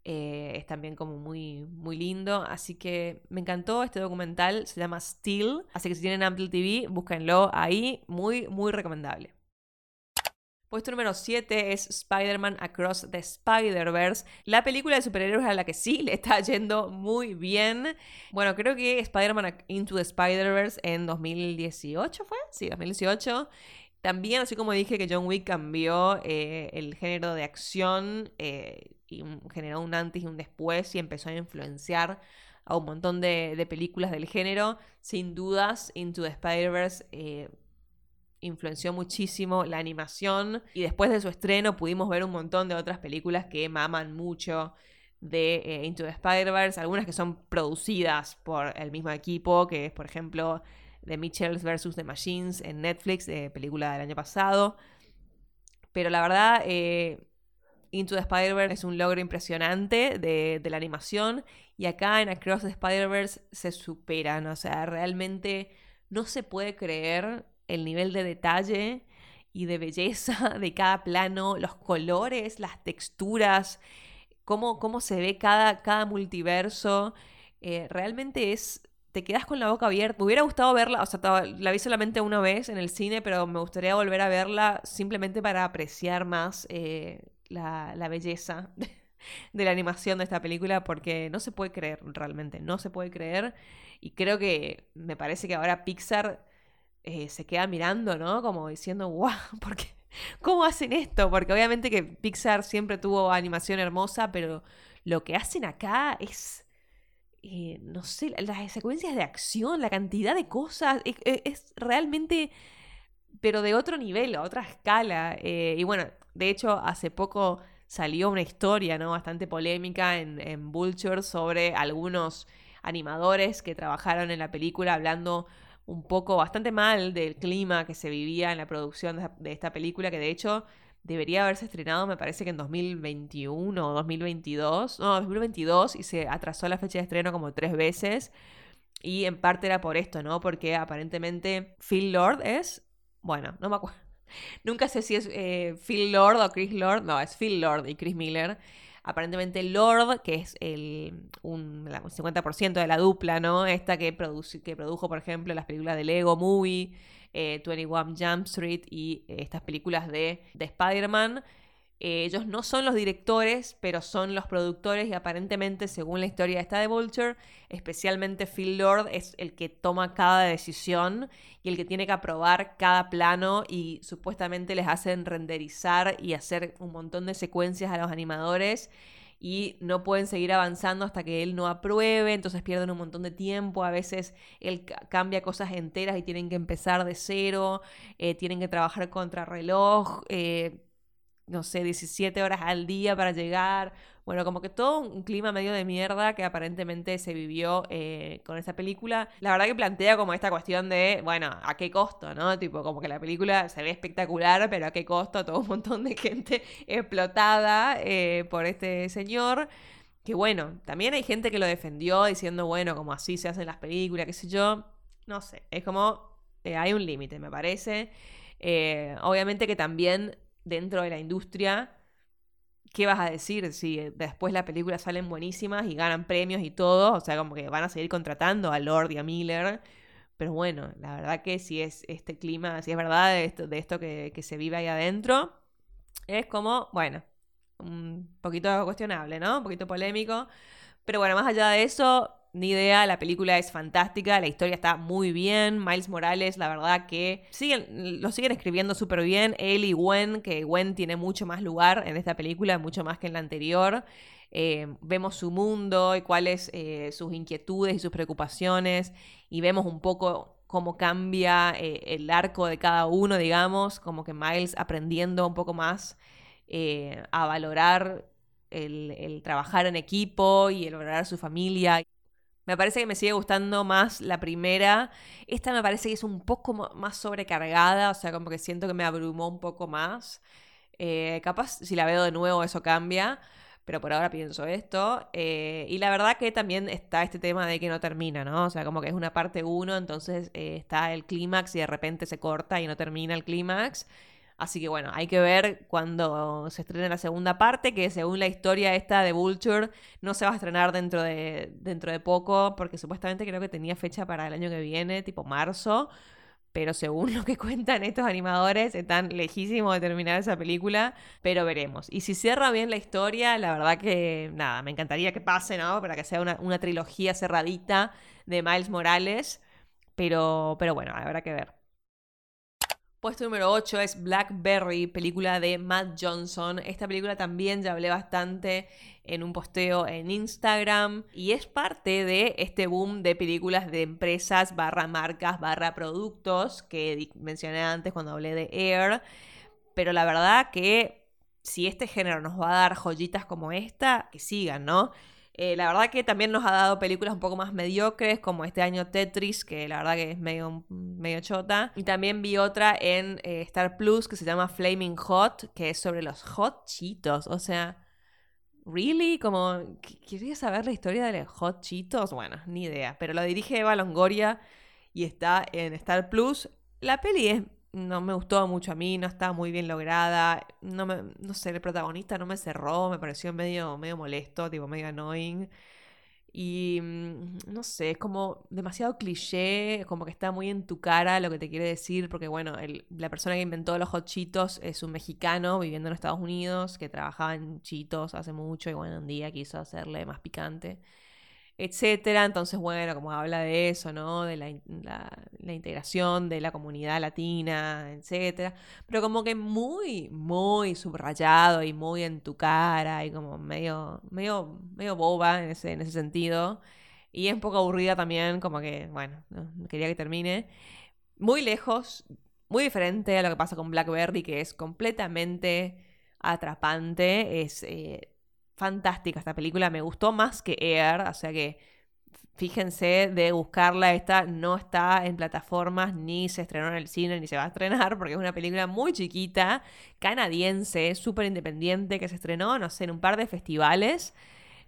Eh, es también como muy, muy lindo. Así que me encantó este documental, se llama Still. Así que si tienen Apple TV, búsquenlo ahí. Muy, muy recomendable. Puesto número 7 es Spider-Man Across the Spider-Verse, la película de superhéroes a la que sí le está yendo muy bien. Bueno, creo que Spider-Man Into the Spider-Verse en 2018 fue, sí, 2018. También, así como dije que John Wick cambió eh, el género de acción eh, y generó un antes y un después y empezó a influenciar a un montón de, películas del género, sin dudas, Into the Spider-Verse eh, influenció muchísimo la animación y después de su estreno pudimos ver un montón de otras películas que maman mucho de Into the Spider-Verse, algunas que son producidas por el mismo equipo, que es por ejemplo de Mitchells vs. The Machines en Netflix, de película del año pasado. Pero la verdad, eh, Into the Spider-Verse es un logro impresionante de, la animación. Y acá en Across the Spider-Verse se superan. O sea, realmente no se puede creer el nivel de detalle y de belleza de cada plano, los colores, las texturas, cómo, cómo se ve cada, cada multiverso. Eh, realmente es te quedas con la boca abierta. Me hubiera gustado verla, o sea, la vi solamente una vez en el cine, pero me gustaría volver a verla simplemente para apreciar más eh, la, belleza de la animación de esta película, porque no se puede creer realmente, no se puede creer. Y creo que me parece que ahora Pixar eh, se queda mirando, ¿no? Como diciendo, wow, ¿por qué? ¿Cómo hacen esto? Porque obviamente que Pixar siempre tuvo animación hermosa, pero lo que hacen acá es eh, no sé, las secuencias de acción, la cantidad de cosas, es, realmente, pero de otro nivel, a otra escala. Eh, y bueno, de hecho, hace poco salió una historia, ¿no? Bastante polémica en, en Vulture sobre algunos animadores que trabajaron en la película hablando un poco bastante mal del clima que se vivía en la producción de esta película, que de hecho debería haberse estrenado, me parece que en 2021 o 2022. No, 2022 y se atrasó la fecha de estreno como tres veces. Y en parte era por esto, ¿no? Porque aparentemente Phil Lord es. Bueno, no me acuerdo. Nunca sé si es eh, Phil Lord o Chris Lord. No, es Phil Lord y Chris Miller. Aparentemente Lord, que es el un, 50% de la dupla, ¿no? Esta que, que produjo, por ejemplo, las películas de Lego Movie, 21 eh, Jump Street y eh, estas películas de, de Spider-Man. Eh, ellos no son los directores, pero son los productores y aparentemente, según la historia esta de Vulture, especialmente Phil Lord es el que toma cada decisión y el que tiene que aprobar cada plano y supuestamente les hacen renderizar y hacer un montón de secuencias a los animadores y no pueden seguir avanzando hasta que él no apruebe, entonces pierden un montón de tiempo, a veces él cambia cosas enteras y tienen que empezar de cero, eh, tienen que trabajar contra reloj, eh, no sé, 17 horas al día para llegar. Bueno, como que todo un clima medio de mierda que aparentemente se vivió eh, con esta película. La verdad que plantea como esta cuestión de, bueno, ¿a qué costo, no? Tipo, como que la película se ve espectacular, pero ¿a qué costo? Todo un montón de gente explotada eh, por este señor. Que bueno, también hay gente que lo defendió diciendo, bueno, como así se hacen las películas, qué sé yo. No sé, es como, eh, hay un límite, me parece. obviamente que también dentro de la industria, ¿qué vas a decir si después las películas salen buenísimas y ganan premios y todo? O sea, como que van a seguir contratando a Lord y a Miller. Pero bueno, la verdad que si es este clima, si es verdad de esto, de esto que, que se vive ahí adentro, es como, bueno, un poquito cuestionable, ¿no? Un poquito polémico. Pero bueno, más allá de eso, ni idea, la película es fantástica, la historia está muy bien. Miles Morales, la verdad que siguen, lo siguen escribiendo súper bien. Él y Gwen, que Gwen tiene mucho más lugar en esta película, mucho más que en la anterior. Eh, vemos su mundo y cuáles eh, sus inquietudes y sus preocupaciones y vemos un poco cómo cambia eh, el arco de cada uno, digamos, como que Miles aprendiendo un poco más a valorar el, el, trabajar en equipo y el valorar su familia. Me parece que me sigue gustando más la primera. Esta me parece que es un poco más sobrecargada, o sea, como que siento que me abrumó un poco más. Eh, capaz si la veo de nuevo eso cambia, pero por ahora pienso esto. Eh, y la verdad que también está este tema de que no termina, ¿no? O sea, como que es una parte uno, entonces eh, está el clímax y de repente se corta y no termina el clímax. Así que bueno, hay que ver cuando se estrene la segunda parte, que según la historia esta de Vulture no se va a estrenar dentro de, dentro de poco, porque supuestamente creo que tenía fecha para el año que viene, tipo marzo, pero según lo que cuentan estos animadores, están lejísimos de terminar esa película, pero veremos. Y si cierra bien la historia, la verdad que nada, me encantaría que pase, ¿no? Para que sea una, una trilogía cerradita de Miles Morales, pero, pero bueno, habrá que ver. Puesto número 8 es Blackberry, película de Matt Johnson. Esta película también ya hablé bastante en un posteo en Instagram y es parte de este boom de películas de empresas barra marcas barra productos que mencioné antes cuando hablé de Air. Pero la verdad que si este género nos va a dar joyitas como esta, que sigan, ¿no? Eh, la verdad que también nos ha dado películas un poco más mediocres, como este año Tetris, que la verdad que es medio, medio chota. Y también vi otra en eh, Star Plus que se llama Flaming Hot, que es sobre los hot chitos. O sea, ¿really? Como, ¿quería saber la historia de los hot chitos? Bueno, ni idea. Pero lo dirige Eva Longoria y está en Star Plus. La peli es no me gustó mucho a mí, no estaba muy bien lograda, no, me, no sé, el protagonista no me cerró, me pareció medio, medio molesto, tipo medio annoying. Y mm, no sé, es como demasiado cliché, como que está muy en tu cara lo que te quiere decir, porque bueno, la persona que inventó los hot chitos es un mexicano viviendo en Estados Unidos, que trabajaba en chitos hace mucho y bueno, un día quiso hacerle más picante etcétera. Entonces, bueno, como habla de eso, ¿no? De la, integración de la comunidad latina, etcétera. Pero como que muy, muy subrayado y muy en tu cara y como medio, medio, medio boba en ese, en ese sentido. Y es un poco aburrida también, como que, bueno, quería que termine. Muy lejos, muy diferente a lo que pasa con Blackberry, que es completamente atrapante. Es. Eh, fantástica esta película, me gustó más que Air, o sea que fíjense de buscarla, esta no está en plataformas, ni se estrenó en el cine, ni se va a estrenar, porque es una película muy chiquita, canadiense, súper independiente, que se estrenó, no sé, en un par de festivales.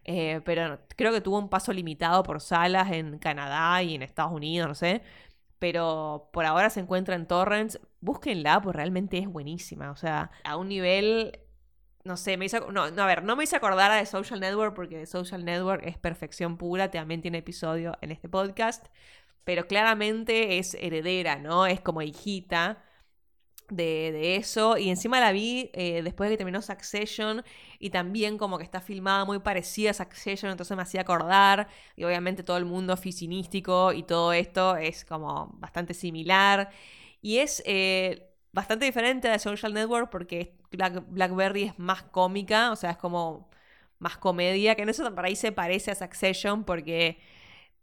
Eh, pero creo que tuvo un paso limitado por salas en Canadá y en Estados Unidos, no sé. Pero por ahora se encuentra en torrents. Búsquenla, pues realmente es buenísima. O sea, a un nivel no sé, me hizo, no, no, a ver, no me hice acordar de Social Network porque Social Network es perfección pura, también tiene episodio en este podcast, pero claramente es heredera, ¿no? Es como hijita. de, eso. Y encima la vi eh, después de que terminó Succession. Y también como que está filmada muy parecida a Succession. Entonces me hacía acordar. Y obviamente todo el mundo oficinístico y todo esto es como bastante similar. Y es eh, bastante diferente de Social Network porque Blackberry es más cómica. O sea, es como más comedia. Que en eso para ahí se parece a Succession porque...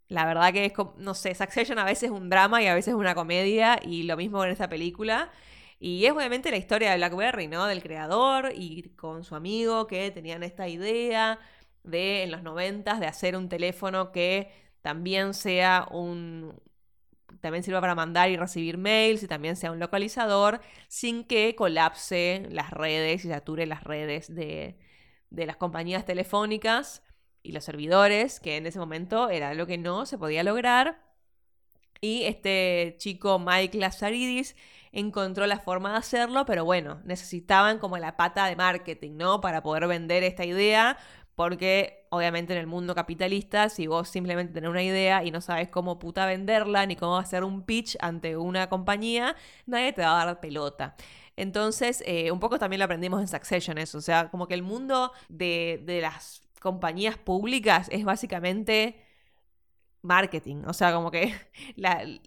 La verdad que es como, no sé, Succession a veces es un drama y a veces es una comedia y lo mismo en esta película. Y es obviamente la historia de BlackBerry, ¿no? Del creador y con su amigo que tenían esta idea de en los noventas de hacer un teléfono que también sea un también sirva para mandar y recibir mails y también sea un localizador sin que colapse las redes y sature las redes de, de las compañías telefónicas y los servidores, que en ese momento era lo que no se podía lograr. Y este chico Mike Lazaridis encontró la forma de hacerlo, pero bueno, necesitaban como la pata de marketing, ¿no? Para poder vender esta idea, porque obviamente en el mundo capitalista, si vos simplemente tenés una idea y no sabes cómo puta venderla, ni cómo hacer un pitch ante una compañía, nadie te va a dar pelota. Entonces, eh, un poco también lo aprendimos en Succession eso, o sea, como que el mundo de, de las compañías públicas es básicamente marketing. O sea, como que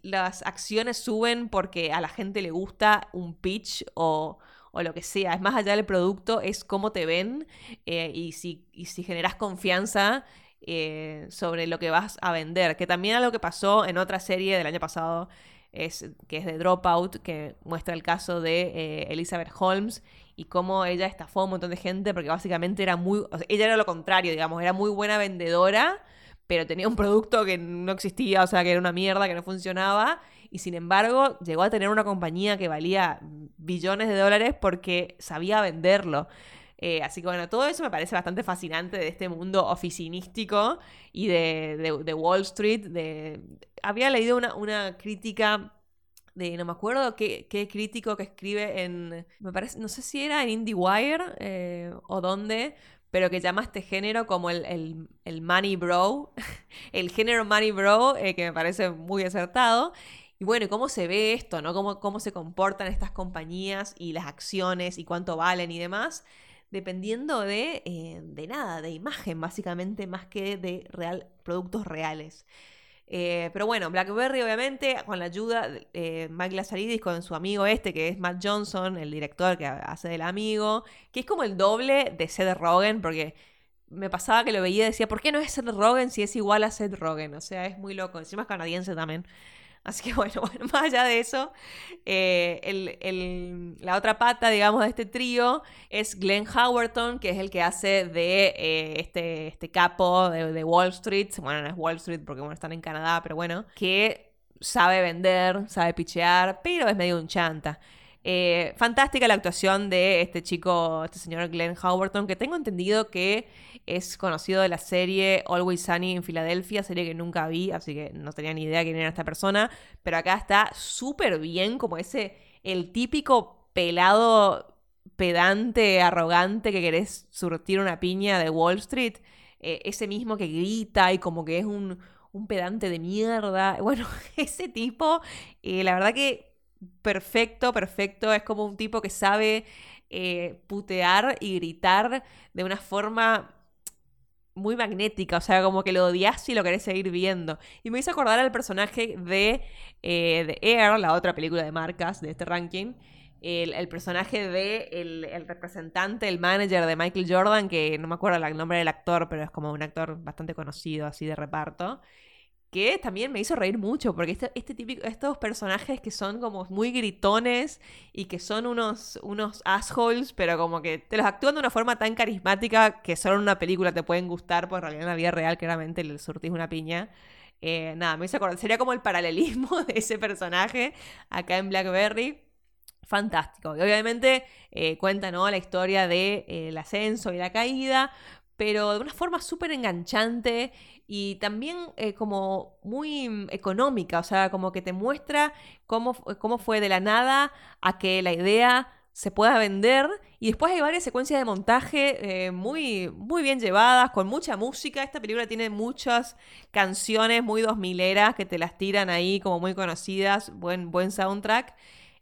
las acciones suben porque a la gente le gusta un pitch o, lo que sea. Es más allá del producto, es cómo te ven eh, y, si, si generas confianza eh, sobre lo que vas a vender. Que también algo que pasó en otra serie del año pasado, es, que es de Dropout, que muestra el caso de eh, Elizabeth Holmes y cómo ella estafó a un montón de gente porque básicamente era muy... ella era lo contrario, digamos, era muy buena vendedora pero tenía un producto que no existía, o sea, que era una mierda, que no funcionaba, y sin embargo llegó a tener una compañía que valía billones de dólares porque sabía venderlo. Eh, así que bueno, todo eso me parece bastante fascinante de este mundo oficinístico y de, Wall Street. De... Había leído una, crítica de, no me acuerdo qué, crítico que escribe en, me parece, no sé si era en IndieWire eh, o dónde, pero que llama este género como el, el, money bro, el género money bro, eh, que me parece muy acertado. Y bueno, ¿cómo se ve esto, no? ¿Cómo, cómo se comportan estas compañías y las acciones y cuánto valen y demás, dependiendo de, eh, de nada, de imagen básicamente, más que de real, productos reales. Eh, pero bueno, BlackBerry obviamente, con la ayuda de eh, Mike Lazaridis, con su amigo este, que es Matt Johnson, el director que hace del amigo, que es como el doble de Seth Rogen, porque me pasaba que lo veía y decía, ¿por qué no es Seth Rogen si es igual a Seth Rogen? O sea, es muy loco. Encima es canadiense también. Así que bueno, bueno más allá de eso, eh, la otra pata, digamos, de este trío es Glenn Howerton, que es el que hace de eh, este, este capo de, Wall Street. Bueno, no es Wall Street porque bueno, están en Canadá, pero bueno, que sabe vender, sabe pichear, pero es medio un chanta. Eh, fantástica la actuación de este chico, este señor Glenn Howerton, que tengo entendido que es conocido de la serie Always Sunny en Filadelfia, serie que nunca vi, así que no tenía ni idea quién era esta persona, pero acá está súper bien, como ese, el típico pelado pedante, arrogante que querés surtir una piña de Wall Street, eh, ese mismo que grita y como que es un, pedante de mierda, bueno, ese tipo, eh, la verdad que perfecto, perfecto, es como un tipo que sabe eh, putear y gritar de una forma muy magnética, o sea, como que lo odias y lo querés seguir viendo. Y me hizo acordar al personaje de, eh, Air, la otra película de marcas de este ranking. El, personaje de el, representante, el manager de Michael Jordan, que no me acuerdo el nombre del actor, pero es como un actor bastante conocido así de reparto que también me hizo reír mucho, porque este, este, típico, estos personajes que son como muy gritones y que son unos, unos assholes, pero como que te los actúan de una forma tan carismática que solo en una película te pueden gustar, porque en realidad en la vida real claramente le surtís una piña. Eh, nada, me hizo acordar, sería como el paralelismo de ese personaje acá en Blackberry. Fantástico. Y obviamente eh, cuenta ¿no? la historia del de, eh, ascenso y la caída, pero de una forma súper enganchante y también eh, como muy mm, económica, o sea, como que te muestra cómo, cómo fue de la nada a que la idea se pueda vender y después hay varias secuencias de montaje eh, muy, muy bien llevadas, con mucha música. Esta película tiene muchas canciones muy dos mileras que te las tiran ahí como muy conocidas, buen, buen soundtrack.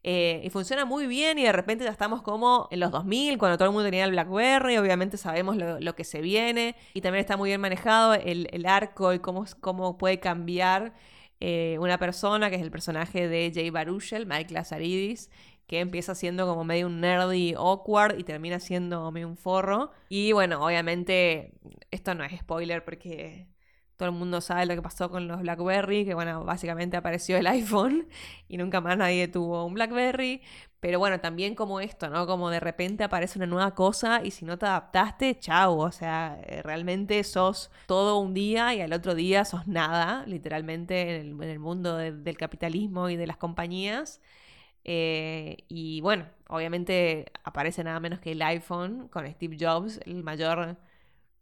Eh, y funciona muy bien y de repente ya estamos como en los 2000, cuando todo el mundo tenía el BlackBerry, obviamente sabemos lo, que se viene y también está muy bien manejado el, arco y cómo, cómo puede cambiar eh, una persona, que es el personaje de Jay Baruchel, Mike Lazaridis, que empieza siendo como medio un nerdy awkward y termina siendo medio un forro. Y bueno, obviamente esto no es spoiler porque todo el mundo sabe lo que pasó con los BlackBerry, que bueno, básicamente apareció el iPhone y nunca más nadie tuvo un BlackBerry. Pero bueno, también como esto, ¿no? Como de repente aparece una nueva cosa y si no te adaptaste, chau. O sea, eh, realmente sos todo un día y al otro día sos nada, literalmente en el, mundo del capitalismo y de las compañías. Eh, y bueno, obviamente aparece nada menos que el iPhone con Steve Jobs, el mayor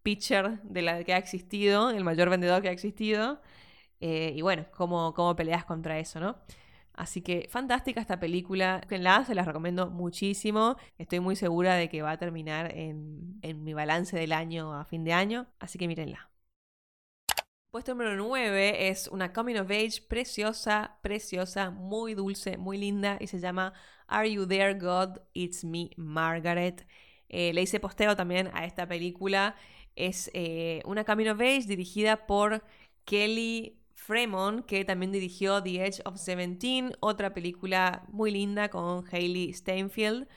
pitcher de la que ha existido, el mayor vendedor que ha existido. Eh, y bueno, cómo, cómo peleas contra eso, ¿no? Así que fantástica esta película. La se las recomiendo muchísimo. Estoy muy segura de que va a terminar en, en mi balance del año a fin de año. Así que mírenla. Puesto número 9 es una coming of age preciosa, preciosa, muy dulce, muy linda y se llama Are You There God? It's Me, Margaret. Eh, le hice posteo también a esta película es eh, una Camino of Age dirigida por Kelly Fremont, que también dirigió The Edge of Seventeen, otra película muy linda con Hailey Steinfeld.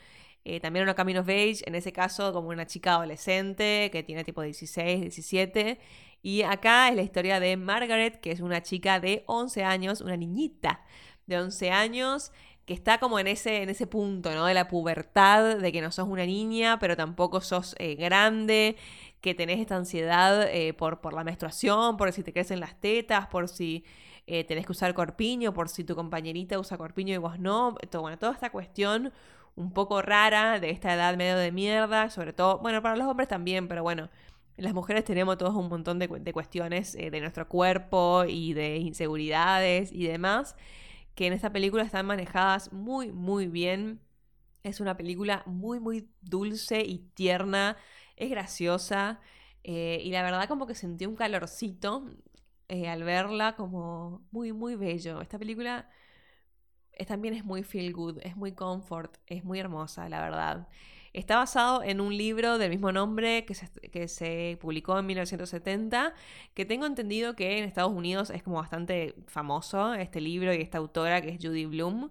Eh, también una Camino of Age, en ese caso como una chica adolescente que tiene tipo 16, 17. Y acá es la historia de Margaret, que es una chica de 11 años, una niñita de 11 años, que está como en ese, en ese punto, ¿no? De la pubertad, de que no sos una niña, pero tampoco sos eh, grande, que tenés esta ansiedad eh, por, por la menstruación, por si te crecen las tetas, por si eh, tenés que usar corpiño, por si tu compañerita usa corpiño y vos no. Todo, bueno, toda esta cuestión un poco rara de esta edad medio de mierda, sobre todo, bueno, para los hombres también, pero bueno, las mujeres tenemos todos un montón de, de cuestiones eh, de nuestro cuerpo y de inseguridades y demás, que en esta película están manejadas muy, muy bien. Es una película muy, muy dulce y tierna es graciosa eh, y la verdad como que sentí un calorcito eh, al verla como muy, muy bello. Esta película también es muy feel good, es muy comfort, es muy hermosa, la verdad. Está basado en un libro del mismo nombre que se, que se, publicó en 1970, que tengo entendido que en Estados Unidos es como bastante famoso este libro y esta autora que es Judy Bloom.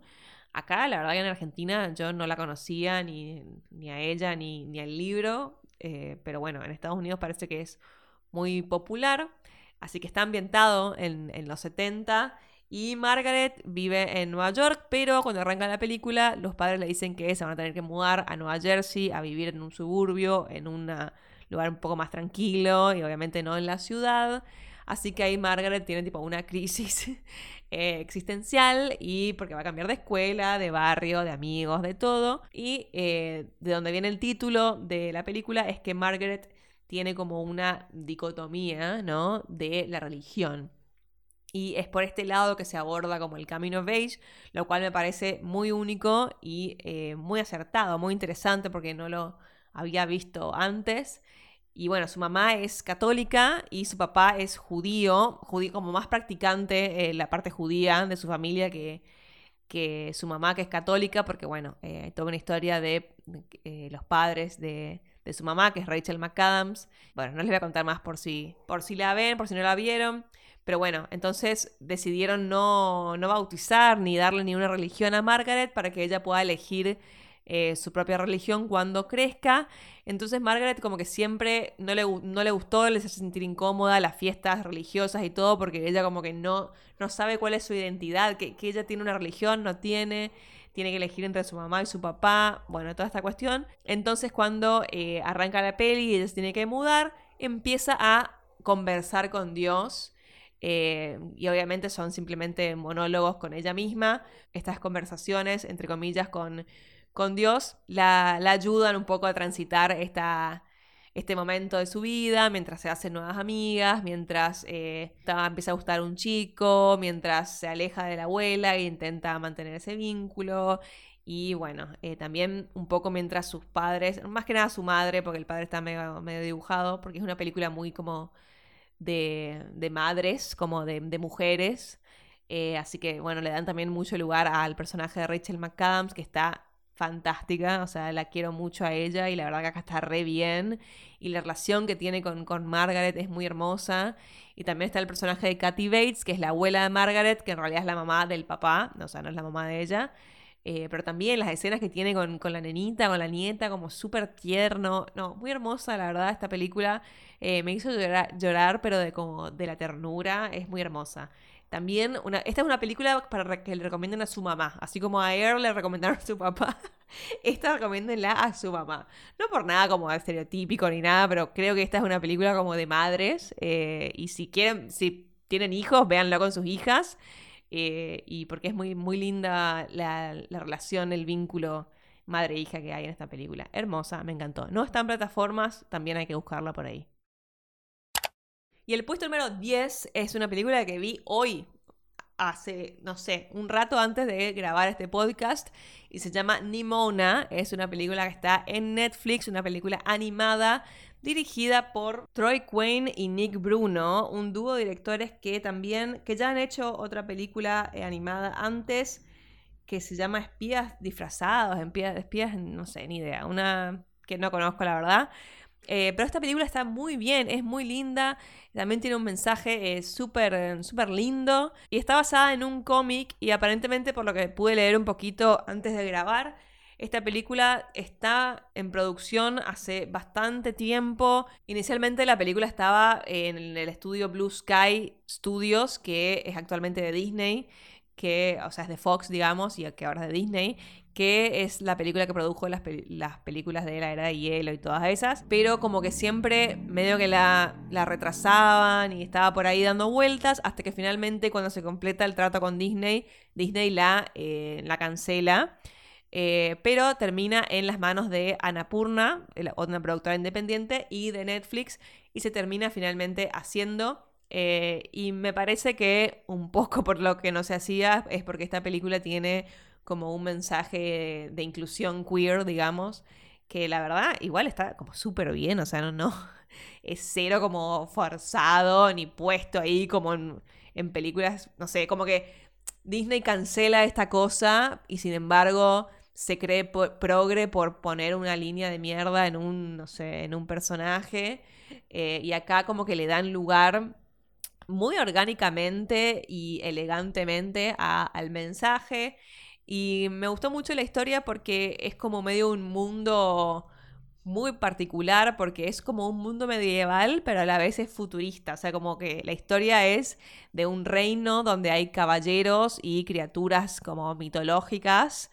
Acá, la verdad que en Argentina yo no la conocía ni, ni a ella ni, ni al libro. Eh, pero bueno, en Estados Unidos parece que es muy popular, así que está ambientado en, los 70 y Margaret vive en Nueva York, pero cuando arranca la película los padres le dicen que se van a tener que mudar a Nueva Jersey, a vivir en un suburbio, en un lugar un poco más tranquilo y obviamente no en la ciudad. Así que ahí Margaret tiene tipo una crisis eh, existencial y porque va a cambiar de escuela, de barrio, de amigos, de todo. Y eh, de donde viene el título de la película es que Margaret tiene como una dicotomía, ¿no? De la religión. Y es por este lado que se aborda como el camino age, lo cual me parece muy único y eh, muy acertado, muy interesante porque no lo había visto antes. Y bueno, su mamá es católica y su papá es judío, judío como más practicante la parte judía de su familia que, que su mamá que es católica, porque bueno, eh, hay toda una historia de eh, los padres de, de, su mamá, que es Rachel McAdams. Bueno, no les voy a contar más por si, por si la ven, por si no la vieron. Pero bueno, entonces decidieron no, no bautizar ni darle ni una religión a Margaret para que ella pueda elegir eh, su propia religión cuando crezca. Entonces Margaret como que siempre no le, no le gustó, les hace sentir incómoda las fiestas religiosas y todo, porque ella como que no, no sabe cuál es su identidad, que, ella tiene una religión, no tiene, tiene que elegir entre su mamá y su papá, bueno, toda esta cuestión. Entonces cuando eh, arranca la peli y ella se tiene que mudar, empieza a conversar con Dios. Eh, y obviamente son simplemente monólogos con ella misma, estas conversaciones, entre comillas, con, con Dios la, ayudan un poco a transitar esta, este momento de su vida, mientras se hacen nuevas amigas, mientras eh, empieza a gustar un chico, mientras se aleja de la abuela e intenta mantener ese vínculo. Y bueno, eh, también un poco mientras sus padres, más que nada su madre, porque el padre está medio, medio dibujado, porque es una película muy como de, de madres, como de, de mujeres. Eh, así que bueno, le dan también mucho lugar al personaje de Rachel McAdams, que está fantástica, o sea, la quiero mucho a ella y la verdad que acá está re bien. Y la relación que tiene con, con Margaret es muy hermosa. Y también está el personaje de Kathy Bates, que es la abuela de Margaret, que en realidad es la mamá del papá, o sea, no es la mamá de ella. Eh, pero también las escenas que tiene con, con la nenita, con la nieta, como súper tierno. No, muy hermosa, la verdad, esta película. Eh, me hizo llorar, llorar, pero de como de la ternura. Es muy hermosa. También, una, esta es una película para que le recomienden a su mamá. Así como a Air le recomendaron a su papá. esta recomiéndenla a su mamá. No por nada como estereotípico ni nada, pero creo que esta es una película como de madres. Eh, y si quieren, si tienen hijos, véanlo con sus hijas. Eh, y porque es muy, muy linda la, la relación, el vínculo madre-hija que hay en esta película. Hermosa, me encantó. No está en plataformas, también hay que buscarla por ahí. Y el puesto número 10 es una película que vi hoy, hace, no sé, un rato antes de grabar este podcast, y se llama Nimona. Es una película que está en Netflix, una película animada dirigida por Troy Quinn y Nick Bruno, un dúo de directores que también, que ya han hecho otra película eh, animada antes que se llama Espías disfrazados, espías, espías, no sé, ni idea, una que no conozco la verdad, eh, pero esta película está muy bien, es muy linda, también tiene un mensaje eh, súper super lindo y está basada en un cómic y aparentemente por lo que pude leer un poquito antes de grabar, esta película está en producción hace bastante tiempo. Inicialmente la película estaba en el estudio Blue Sky Studios, que es actualmente de Disney, que, o sea, es de Fox, digamos, y que ahora es de Disney, que es la película que produjo las, películas de la era de hielo y todas esas, pero como que siempre medio que la, retrasaban y estaba por ahí dando vueltas, hasta que finalmente cuando se completa el trato con Disney, Disney la, eh, la cancela. Eh, pero termina en las manos de Anapurna, otra productora independiente, y de Netflix, y se termina finalmente haciendo. Eh, y me parece que un poco por lo que no se hacía es porque esta película tiene como un mensaje de inclusión queer, digamos, que la verdad igual está como súper bien, o sea, no, es cero como forzado ni puesto ahí como en películas, no sé, como que Disney cancela esta cosa y sin embargo se cree progre por poner una línea de mierda en un, no sé, en un personaje. Eh, y acá como que le dan lugar muy orgánicamente y elegantemente al mensaje. Y me gustó mucho la historia porque es como medio un mundo muy particular porque es como un mundo medieval, pero a la vez es futurista. O sea, como que la historia es de un reino donde hay caballeros y criaturas como mitológicas.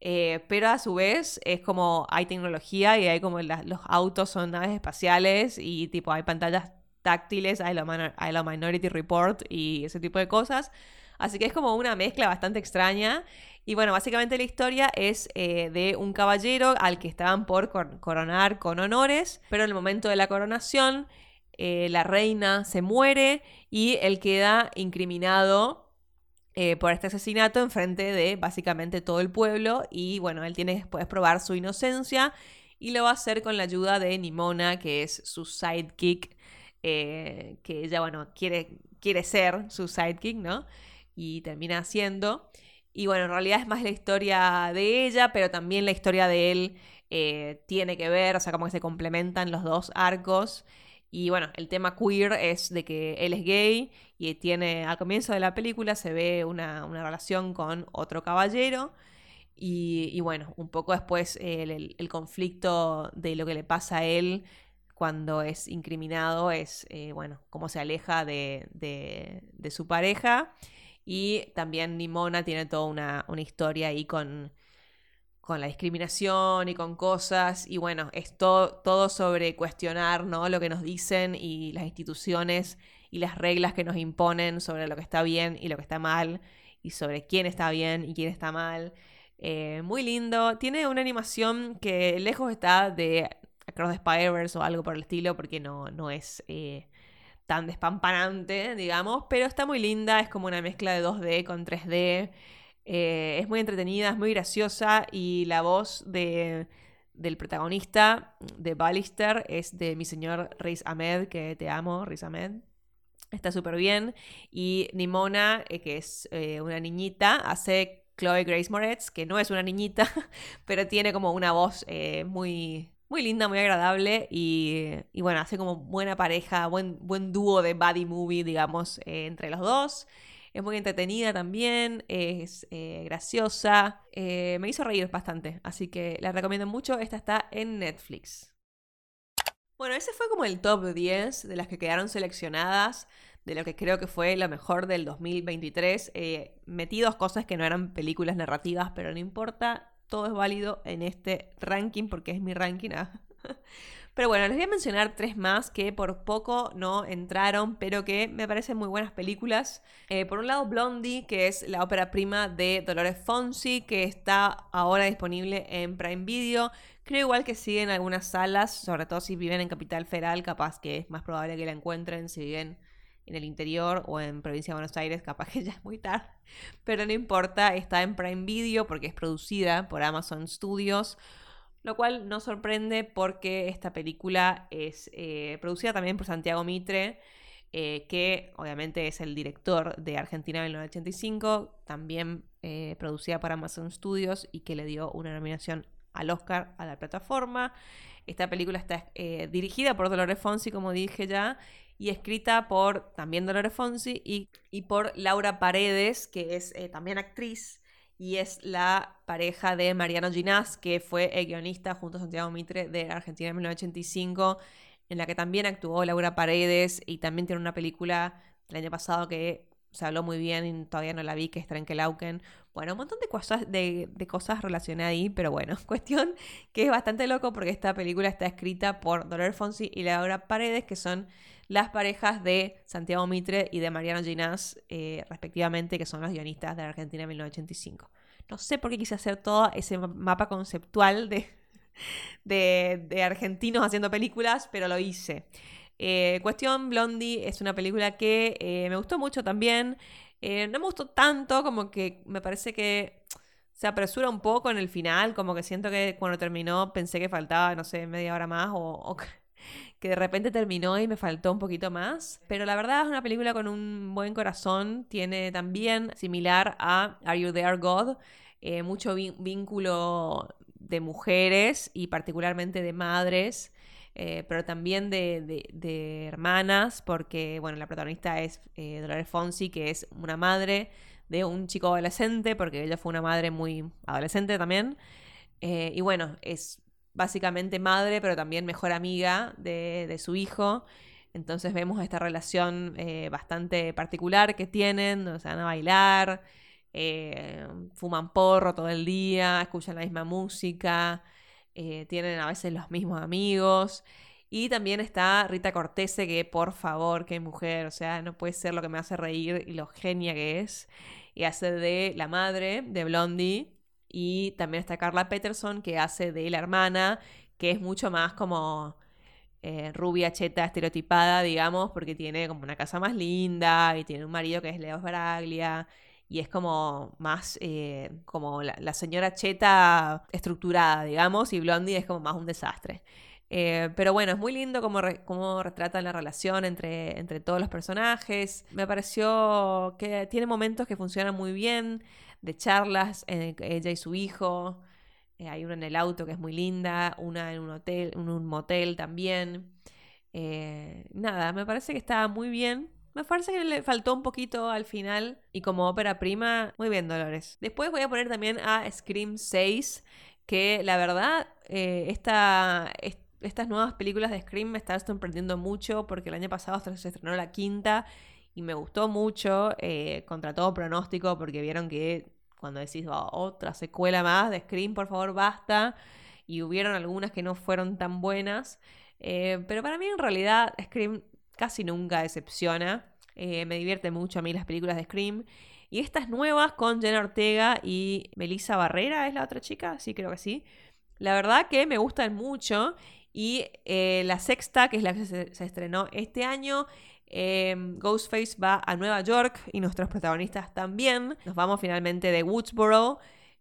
Eh, pero a su vez es como hay tecnología y hay como los autos son naves espaciales y tipo hay pantallas táctiles, hay la Minority Report y ese tipo de cosas. Así que es como una mezcla bastante extraña. Y bueno, básicamente la historia es eh, de un caballero al que estaban por coronar con honores, pero en el momento de la coronación eh, la reina se muere y él queda incriminado eh, por este asesinato en frente de básicamente todo el pueblo y bueno, él tiene después probar su inocencia y lo va a hacer con la ayuda de Nimona, que es su sidekick, que ella, bueno, quiere, quiere ser su sidekick, ¿no? y termina siendo. Y bueno, en realidad es más la historia de ella, pero también la historia de él eh, tiene que ver, o sea, como que se complementan los dos arcos. Y bueno, el tema queer es de que él es gay y tiene, al comienzo de la película se ve una, relación con otro caballero. Y, bueno, un poco después el, conflicto de lo que le pasa a él cuando es incriminado es, eh, bueno, cómo se aleja de, de su pareja. Y también Nimona tiene toda una, historia ahí con, con, la discriminación y con cosas. Y bueno, es todo sobre cuestionar ¿no? lo que nos dicen y las instituciones y las reglas que nos imponen sobre lo que está bien y lo que está mal. Y sobre quién está bien y quién está mal. Eh, muy lindo. Tiene una animación que lejos está de Across the Spider-Verse o algo por el estilo, porque no, no es eh, tan despampanante, digamos, pero está muy linda, es como una mezcla de 2D con 3D. Eh, es muy entretenida, es muy graciosa y la voz de, del protagonista, de Ballister, es de mi señor Riz Ahmed, que te amo, Riz Ahmed. Está súper bien. Y Nimona, eh, que es eh, una niñita, hace Chloe Grace Moretz, que no es una niñita, pero tiene como una voz muy, muy linda, muy agradable. Y, y, bueno, hace como buena pareja, buen, buen dúo de body movie, digamos, entre los dos. Es muy entretenida también, es graciosa. me hizo reír bastante, así que la recomiendo mucho. Esta está en Netflix. Bueno, ese fue como el top 10 de las que quedaron seleccionadas, de lo que creo que fue lo mejor del 2023. Eh, metí dos cosas que no eran películas narrativas, pero no importa, todo es válido en este ranking porque es mi ranking. Ah. Pero bueno, les voy a mencionar tres más que por poco no entraron, pero que me parecen muy buenas películas. Eh, por un lado, Blondie, que es la ópera prima de Dolores Fonsi, que está ahora disponible en Prime Video. Creo igual que sigue en algunas salas, sobre todo si viven en Capital Federal, capaz que es más probable que la encuentren si viven en el interior o en provincia de Buenos Aires, capaz que ya es muy tarde. Pero no importa, está en Prime Video porque es producida por Amazon Studios. Lo cual no sorprende porque esta película es eh, producida también por Santiago Mitre, eh, que obviamente es el director de Argentina 1985, también eh, producida por Amazon Studios y que le dio una nominación al Oscar a la plataforma. Esta película está dirigida por Dolores Fonsi, como dije ya, y escrita por también Dolores Fonsi y, y por Laura Paredes, que es también actriz y es la pareja de Mariano Ginás, que fue el guionista junto a Santiago Mitre de Argentina en 1985, en la que también actuó Laura Paredes y también tiene una película del año pasado que se habló muy bien y todavía no la vi, que es Trenkelauken. Bueno, un montón de cosas, de, cosas relacionadas ahí, pero bueno, cuestión que es bastante loco porque esta película está escrita por Dolores Fonsi y Laura Paredes, que son las parejas de Santiago Mitre y de Mariano Ginás, eh, respectivamente, que son los guionistas de Argentina 1985. No sé por qué quise hacer todo ese mapa conceptual de, de, argentinos haciendo películas, pero lo hice. Eh, cuestión Blondie es una película que eh, me gustó mucho también. no me gustó tanto, como que me parece que se apresura un poco en el final, como que siento que cuando terminó pensé que faltaba, no sé, media hora más o que de repente terminó y me faltó un poquito más. Pero la verdad es una película con un buen corazón. Tiene también, similar a Are You There, God, eh, mucho vínculo de mujeres y particularmente de madres. Eh, pero también de, hermanas, porque, bueno, la protagonista es eh, Dolores Fonsi, que es una madre de un chico adolescente, porque ella fue una madre muy adolescente también. y bueno, es básicamente madre, pero también mejor amiga de, su hijo. Entonces vemos esta relación eh, bastante particular que tienen, o sea, van a bailar, eh, fuman porro todo el día, escuchan la misma música, eh, tienen a veces los mismos amigos. Y también está Rita Cortese, que por favor, qué mujer, o sea, no puede ser lo que me hace reír y lo genia que es. Y hace de la madre de Blondie, y también está Carla Peterson, que hace de la hermana, que es mucho más como eh, rubia, cheta, estereotipada, digamos, porque tiene como una casa más linda y tiene un marido que es Leo Braglia. Y es como más eh, como la, señora cheta estructurada, digamos, y Blondie es como más un desastre. Eh, pero bueno, es muy lindo como, como retratan la relación entre, entre todos los personajes. Me pareció que tiene momentos que funcionan muy bien de charlas, eh, ella y su hijo. Eh, hay una en el auto que es muy linda, una en un hotel, en un motel también. Eh, nada, me parece que estaba muy bien. Me parece que le faltó un poquito al final. Y como ópera prima, muy bien, Dolores. Después voy a poner también a Scream 6, que la verdad, esta, estas nuevas películas de Scream me están sorprendiendo mucho porque el año pasado se estrenó la quinta y me gustó mucho, eh, contra todo pronóstico, porque vieron que cuando decís otra secuela más de Scream, por favor, basta. Y hubieron algunas que no fueron tan buenas. Eh, pero para mí, en realidad, Scream casi nunca decepciona. Eh, me divierte mucho a mí las películas de Scream. Y estas nuevas con Jenna Ortega y Melissa Barrera, ¿es la otra chica? Sí, creo que sí. La verdad que me gustan mucho. Y la sexta, que es la que se estrenó este año, Em, Ghostface va a Nueva York y nuestros protagonistas también. Nos vamos finalmente de Woodsboro.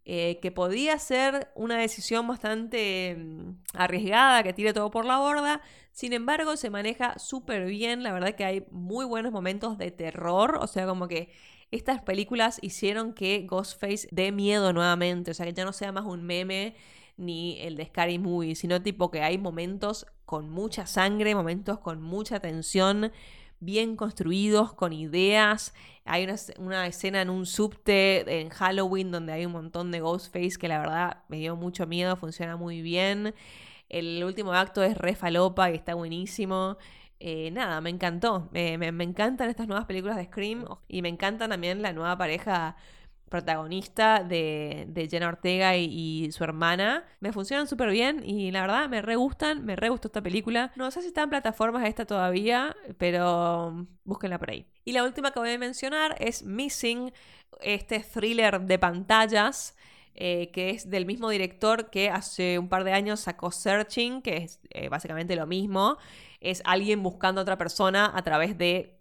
eh, que podía ser una decisión bastante mm, arriesgada, que tire todo por la borda. Sin embargo, se maneja súper bien. La verdad que hay muy buenos momentos de terror. O sea, como que estas películas hicieron que Ghostface dé miedo nuevamente. O sea, que ya no sea más un meme ni el de Scary Movie, sino tipo que hay momentos con mucha sangre, momentos con mucha tensión, bien construidos, con ideas. Hay una, escena en un subte en Halloween donde hay un montón de Ghostface que la verdad me dio mucho miedo, funciona muy bien. El último acto es re falopa y está buenísimo. Eh, nada, me encantó. me, encantan estas nuevas películas de Scream y me encanta también la nueva pareja protagonista de, Jenna Ortega y, su hermana. Me funcionan súper bien y la verdad me re gustan, me re gustó esta película. No sé si está en plataformas esta todavía, pero búsquenla por ahí. Y la última que voy a mencionar es Missing, este thriller de pantallas. Eh, que es del mismo director que hace un par de años sacó Searching, que es eh, básicamente lo mismo. Es alguien buscando a otra persona a través de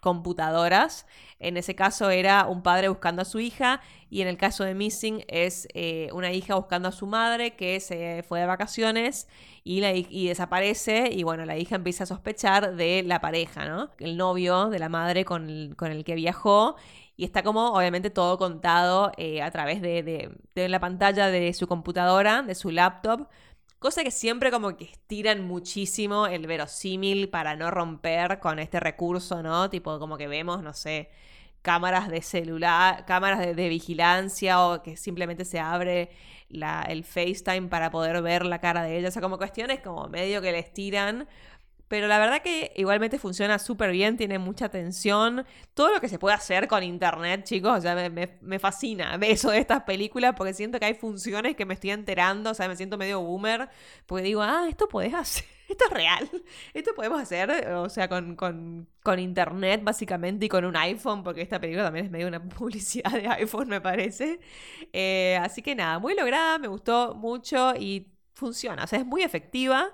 computadoras. En ese caso era un padre buscando a su hija y en el caso de Missing es eh, una hija buscando a su madre que se fue de vacaciones y, la, desaparece y bueno, la hija empieza a sospechar de la pareja, ¿no? El novio de la madre con el, con el que viajó y está como obviamente todo contado eh, a través de, de la pantalla de su computadora, de su laptop Cosa que siempre como que estiran muchísimo el verosímil para no romper con este recurso, ¿no? Tipo como que vemos, no sé, cámaras de celular, cámaras de, vigilancia o que simplemente se abre la, el FaceTime para poder ver la cara de ella. O sea, como cuestiones como medio que le estiran pero la verdad que igualmente funciona súper bien, tiene mucha atención. Todo lo que se puede hacer con internet, chicos, o sea, me, fascina eso de estas películas porque siento que hay funciones que me estoy enterando, o sea, me siento medio boomer, porque digo, ah, esto puedes hacer, esto es real, esto podemos hacer, o sea, con, con, internet básicamente y con un iPhone, porque esta película también es medio una publicidad de iPhone, me parece. Eh, así que nada, muy lograda, me gustó mucho y funciona, o sea, es muy efectiva.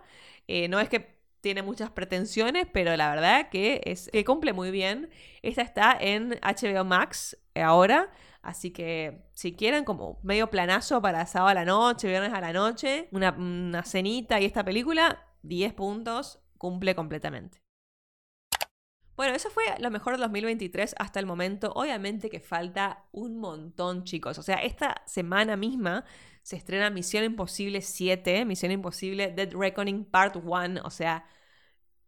Eh, no es que tiene muchas pretensiones, pero la verdad que, es, que cumple muy bien. Esta está en HBO Max ahora, así que si quieren como medio planazo para sábado a la noche, viernes a la noche, una, una cenita y esta película, 10 puntos, cumple completamente. Bueno, eso fue lo mejor de 2023 hasta el momento. Obviamente que falta un montón, chicos. O sea, esta semana misma se estrena Misión Imposible 7, Misión Imposible Dead Reckoning Part 1, o sea,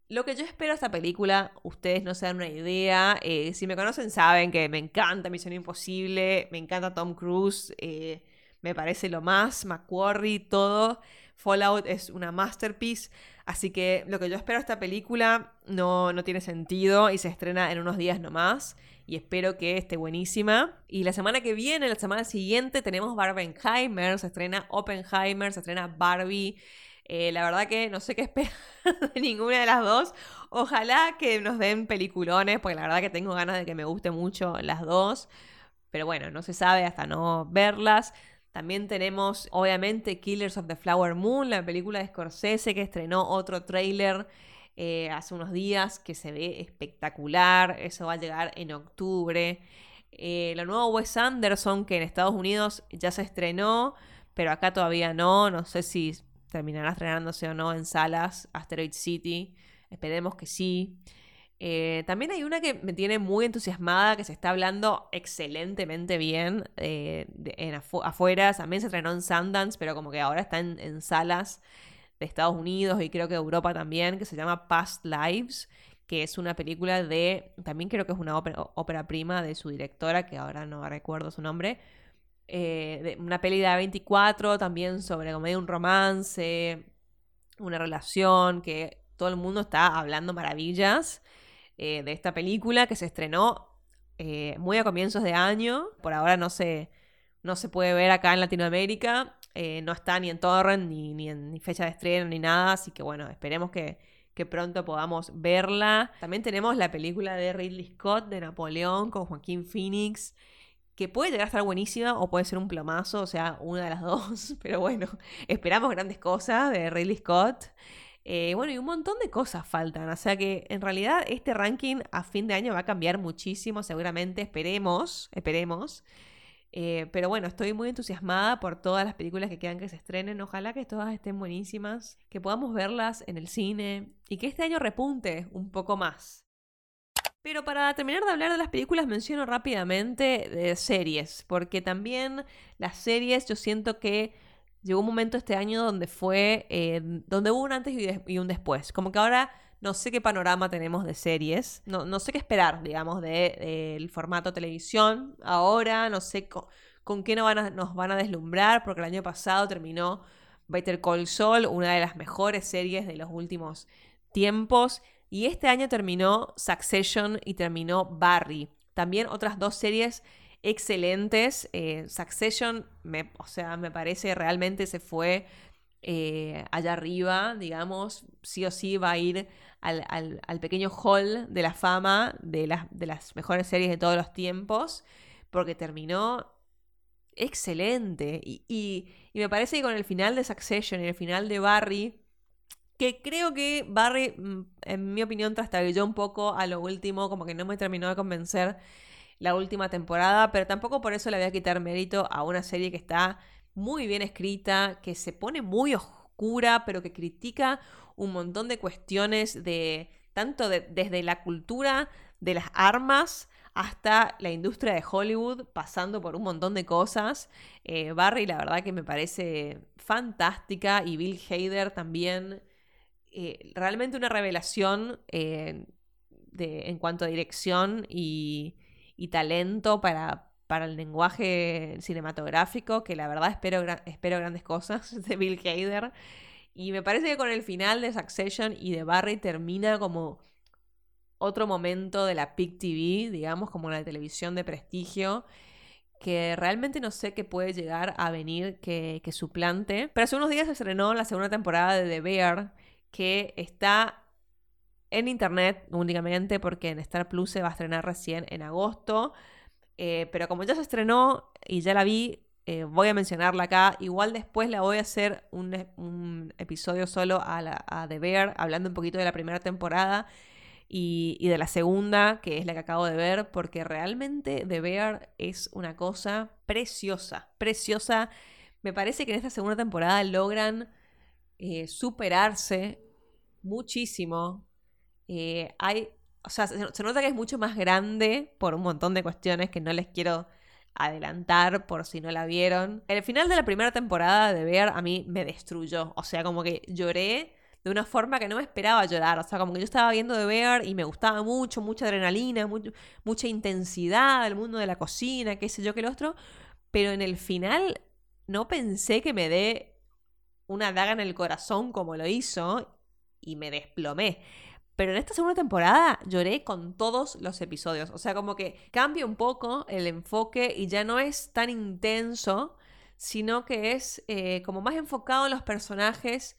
lo que yo espero de esta película, ustedes no se dan una idea. Eh, si me conocen saben que me encanta Misión Imposible, me encanta Tom Cruise, eh, me parece lo más, McQuarrie, todo. Fallout es una masterpiece, así que lo que yo espero de esta película no, no tiene sentido y se estrena en unos días nomás y espero que esté buenísima. Y la semana que viene, la semana siguiente, tenemos Barbenheimer, se estrena Oppenheimer, se estrena Barbie. Eh, la verdad que no sé qué esperar de ninguna de las dos. Ojalá que nos den peliculones, porque la verdad que tengo ganas de que me guste mucho las dos. Pero bueno, no se sabe hasta no verlas. También tenemos, obviamente, Killers of the Flower Moon, la película de Scorsese que estrenó otro tráiler eh, hace unos días que se ve espectacular. Eso va a llegar en octubre. Eh, la nueva Wes Anderson, que en Estados Unidos ya se estrenó, pero acá todavía no. No sé si terminará estrenándose o no en salas. Asteroid City. Esperemos que sí. Eh, también hay una que me tiene muy entusiasmada, que se está hablando excelentemente bien en afuera. También se estrenó en Sundance, pero como que ahora está en salas de Estados Unidos y creo que de Europa también, que se llama Past Lives, que es una película de, también creo que es una ópera, prima de su directora, que ahora no recuerdo su nombre, eh, de una peli de A24 también sobre como un romance, una relación, que todo el mundo está hablando maravillas eh, de esta película que se estrenó eh, muy a comienzos de año, por ahora no se, no se puede ver acá en Latinoamérica, eh, no está ni en torrent, ni, en fecha de estreno, ni nada. Así que bueno, esperemos que, pronto podamos verla. También tenemos la película de Ridley Scott de Napoleón con Joaquín Phoenix. Que puede llegar a estar buenísima o puede ser un plomazo, o sea, una de las dos. Pero bueno, esperamos grandes cosas de Ridley Scott. Eh, bueno, y un montón de cosas faltan. O sea que en realidad este ranking a fin de año va a cambiar muchísimo, seguramente. Esperemos, esperemos. Eh, pero bueno, estoy muy entusiasmada por todas las películas que quedan que se estrenen. Ojalá que todas estén buenísimas, que podamos verlas en el cine y que este año repunte un poco más. Pero para terminar de hablar de las películas, menciono rápidamente de series, porque también las series yo siento que llegó un momento este año donde fue, eh, donde hubo un antes y un después. Como que ahora no sé qué panorama tenemos de series, no, no sé qué esperar, digamos, del formato televisión ahora, no sé con, qué nos van, a, nos van a deslumbrar, porque el año pasado terminó Better Call Saul, una de las mejores series de los últimos tiempos, y este año terminó Succession y terminó Barry. También otras dos series excelentes. Eh, Succession, me, o sea, me parece realmente se fue eh, allá arriba, digamos, sí o sí va a ir al, pequeño hall de la fama de las, de las mejores series de todos los tiempos, porque terminó excelente. Y, y, me parece que con el final de Succession y el final de Barry, que creo que Barry, mm, en mi opinión, trastabilló un poco a lo último, como que no me terminó de convencer la última temporada, pero tampoco por eso le voy a quitar mérito a una serie que está muy bien escrita, que se pone muy oscura, pero que critica un montón de cuestiones de tanto desde la cultura de las armas hasta la industria de Hollywood, pasando por un montón de cosas. Eh, Barry, la verdad que me parece fantástica, y Bill Hader también. Eh, realmente una revelación eh, de, en cuanto a dirección y, y talento para, para el lenguaje cinematográfico, que la verdad espero, espero grandes cosas de Bill Hader. Y me parece que con el final de Succession y de Barry termina como otro momento de la PIC TV, digamos, como la televisión de prestigio, que realmente no sé qué puede llegar a venir que, que suplante. Pero hace unos días se estrenó la segunda temporada de The Bear, que está en internet únicamente porque en Star Plus se va a estrenar recién en agosto. Eh, pero como ya se estrenó y ya la vi, eh, voy a mencionarla acá. Igual después la voy a hacer un, episodio solo a, la, a The Bear, hablando un poquito de la primera temporada y, y, de la segunda, que es la que acabo de ver, porque realmente The Bear es una cosa preciosa, preciosa. Me parece que en esta segunda temporada logran eh, superarse muchísimo. Hay o sea, se, nota que es mucho más grande por un montón de cuestiones que no les quiero adelantar por si no la vieron. El final de la primera temporada de Bear a mí me destruyó. O sea, como que lloré de una forma que no me esperaba llorar. O sea, como que yo estaba viendo de Bear y me gustaba mucho, mucha adrenalina, mucha intensidad, el mundo de la cocina, qué sé yo, qué lo otro. Pero en el final no pensé que me dé una daga en el corazón como lo hizo y me desplomé. Pero en esta segunda temporada lloré con todos los episodios. O sea, como que cambia un poco el enfoque y ya no es tan intenso, sino que es eh, como más enfocado en los personajes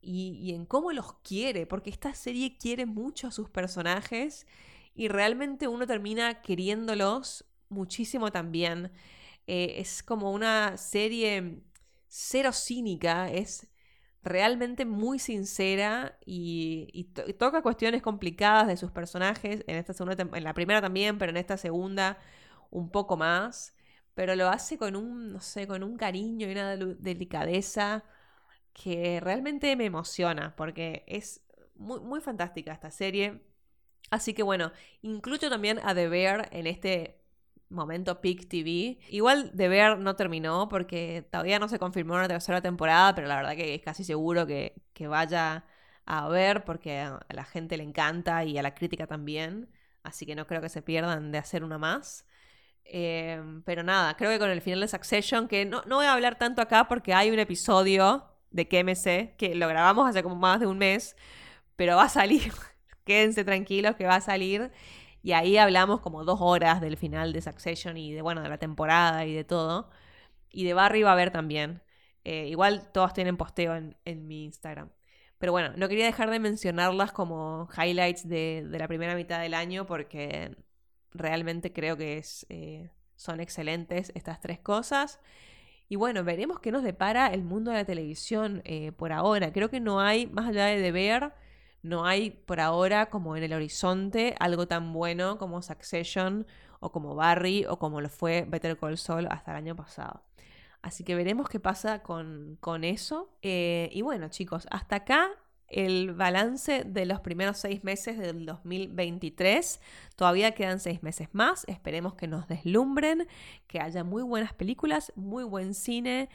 y, en cómo los quiere. Porque esta serie quiere mucho a sus personajes y realmente uno termina queriéndolos muchísimo también. Eh, es como una serie cero cínica, es realmente muy sincera y, toca cuestiones complicadas de sus personajes en esta segunda en la primera también, pero en esta segunda un poco más, pero lo hace con un no sé, con un cariño y una delicadeza que realmente me emociona porque es muy, muy fantástica esta serie. Así que bueno, incluyo también a The Bear en este momento Peak TV. Igual de ver no terminó porque todavía no se confirmó una tercera temporada, pero la verdad que es casi seguro que, vaya a ver porque a la gente le encanta y a la crítica también. Así que no creo que se pierdan de hacer una más. Em, pero nada, creo que con el final de Succession, que no, no voy a hablar tanto acá porque hay un episodio de KMC que lo grabamos hace como más de un mes, pero va a salir. Quédense tranquilos que va a salir. Y ahí hablamos como dos horas del final de Succession y de, bueno, de la temporada y de todo. Y de Barry va a haber también. Eh, igual todas tienen posteo en, mi Instagram. Pero bueno, no quería dejar de mencionarlas como highlights de, la primera mitad del año porque realmente creo que es, eh, son excelentes estas tres cosas. Y bueno, veremos qué nos depara el mundo de la televisión eh, por ahora. Creo que no hay, más allá de ver no hay por ahora como en el horizonte algo tan bueno como Succession o como Barry o como lo fue Better Call Saul hasta el año pasado. Así que veremos qué pasa con, eso. Eh, y bueno, chicos, hasta acá el balance de los primeros seis meses del 2023. Todavía quedan seis meses más. Esperemos que nos deslumbren, que haya muy buenas películas, muy buen cine.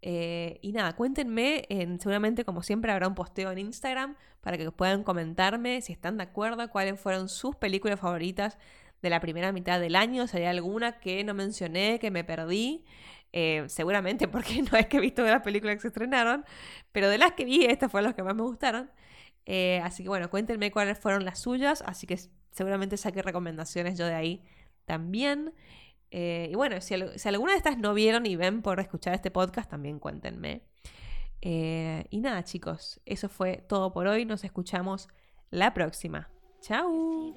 Eh, y nada, cuéntenme, seguramente como siempre habrá un posteo en Instagram para que puedan comentarme si están de acuerdo, cuáles fueron sus películas favoritas de la primera mitad del año, si hay alguna que no mencioné, que me perdí. Eh, seguramente porque no es que he visto las películas que se estrenaron, pero de las que vi, estas fueron las que más me gustaron. Eh, así que bueno, cuéntenme cuáles fueron las suyas, así que seguramente saqué recomendaciones yo de ahí también. Eh, y bueno, si, alguna de estas no vieron y ven por escuchar este podcast, también cuéntenme. Eh, y nada, chicos, eso fue todo por hoy. Nos escuchamos la próxima. Chao.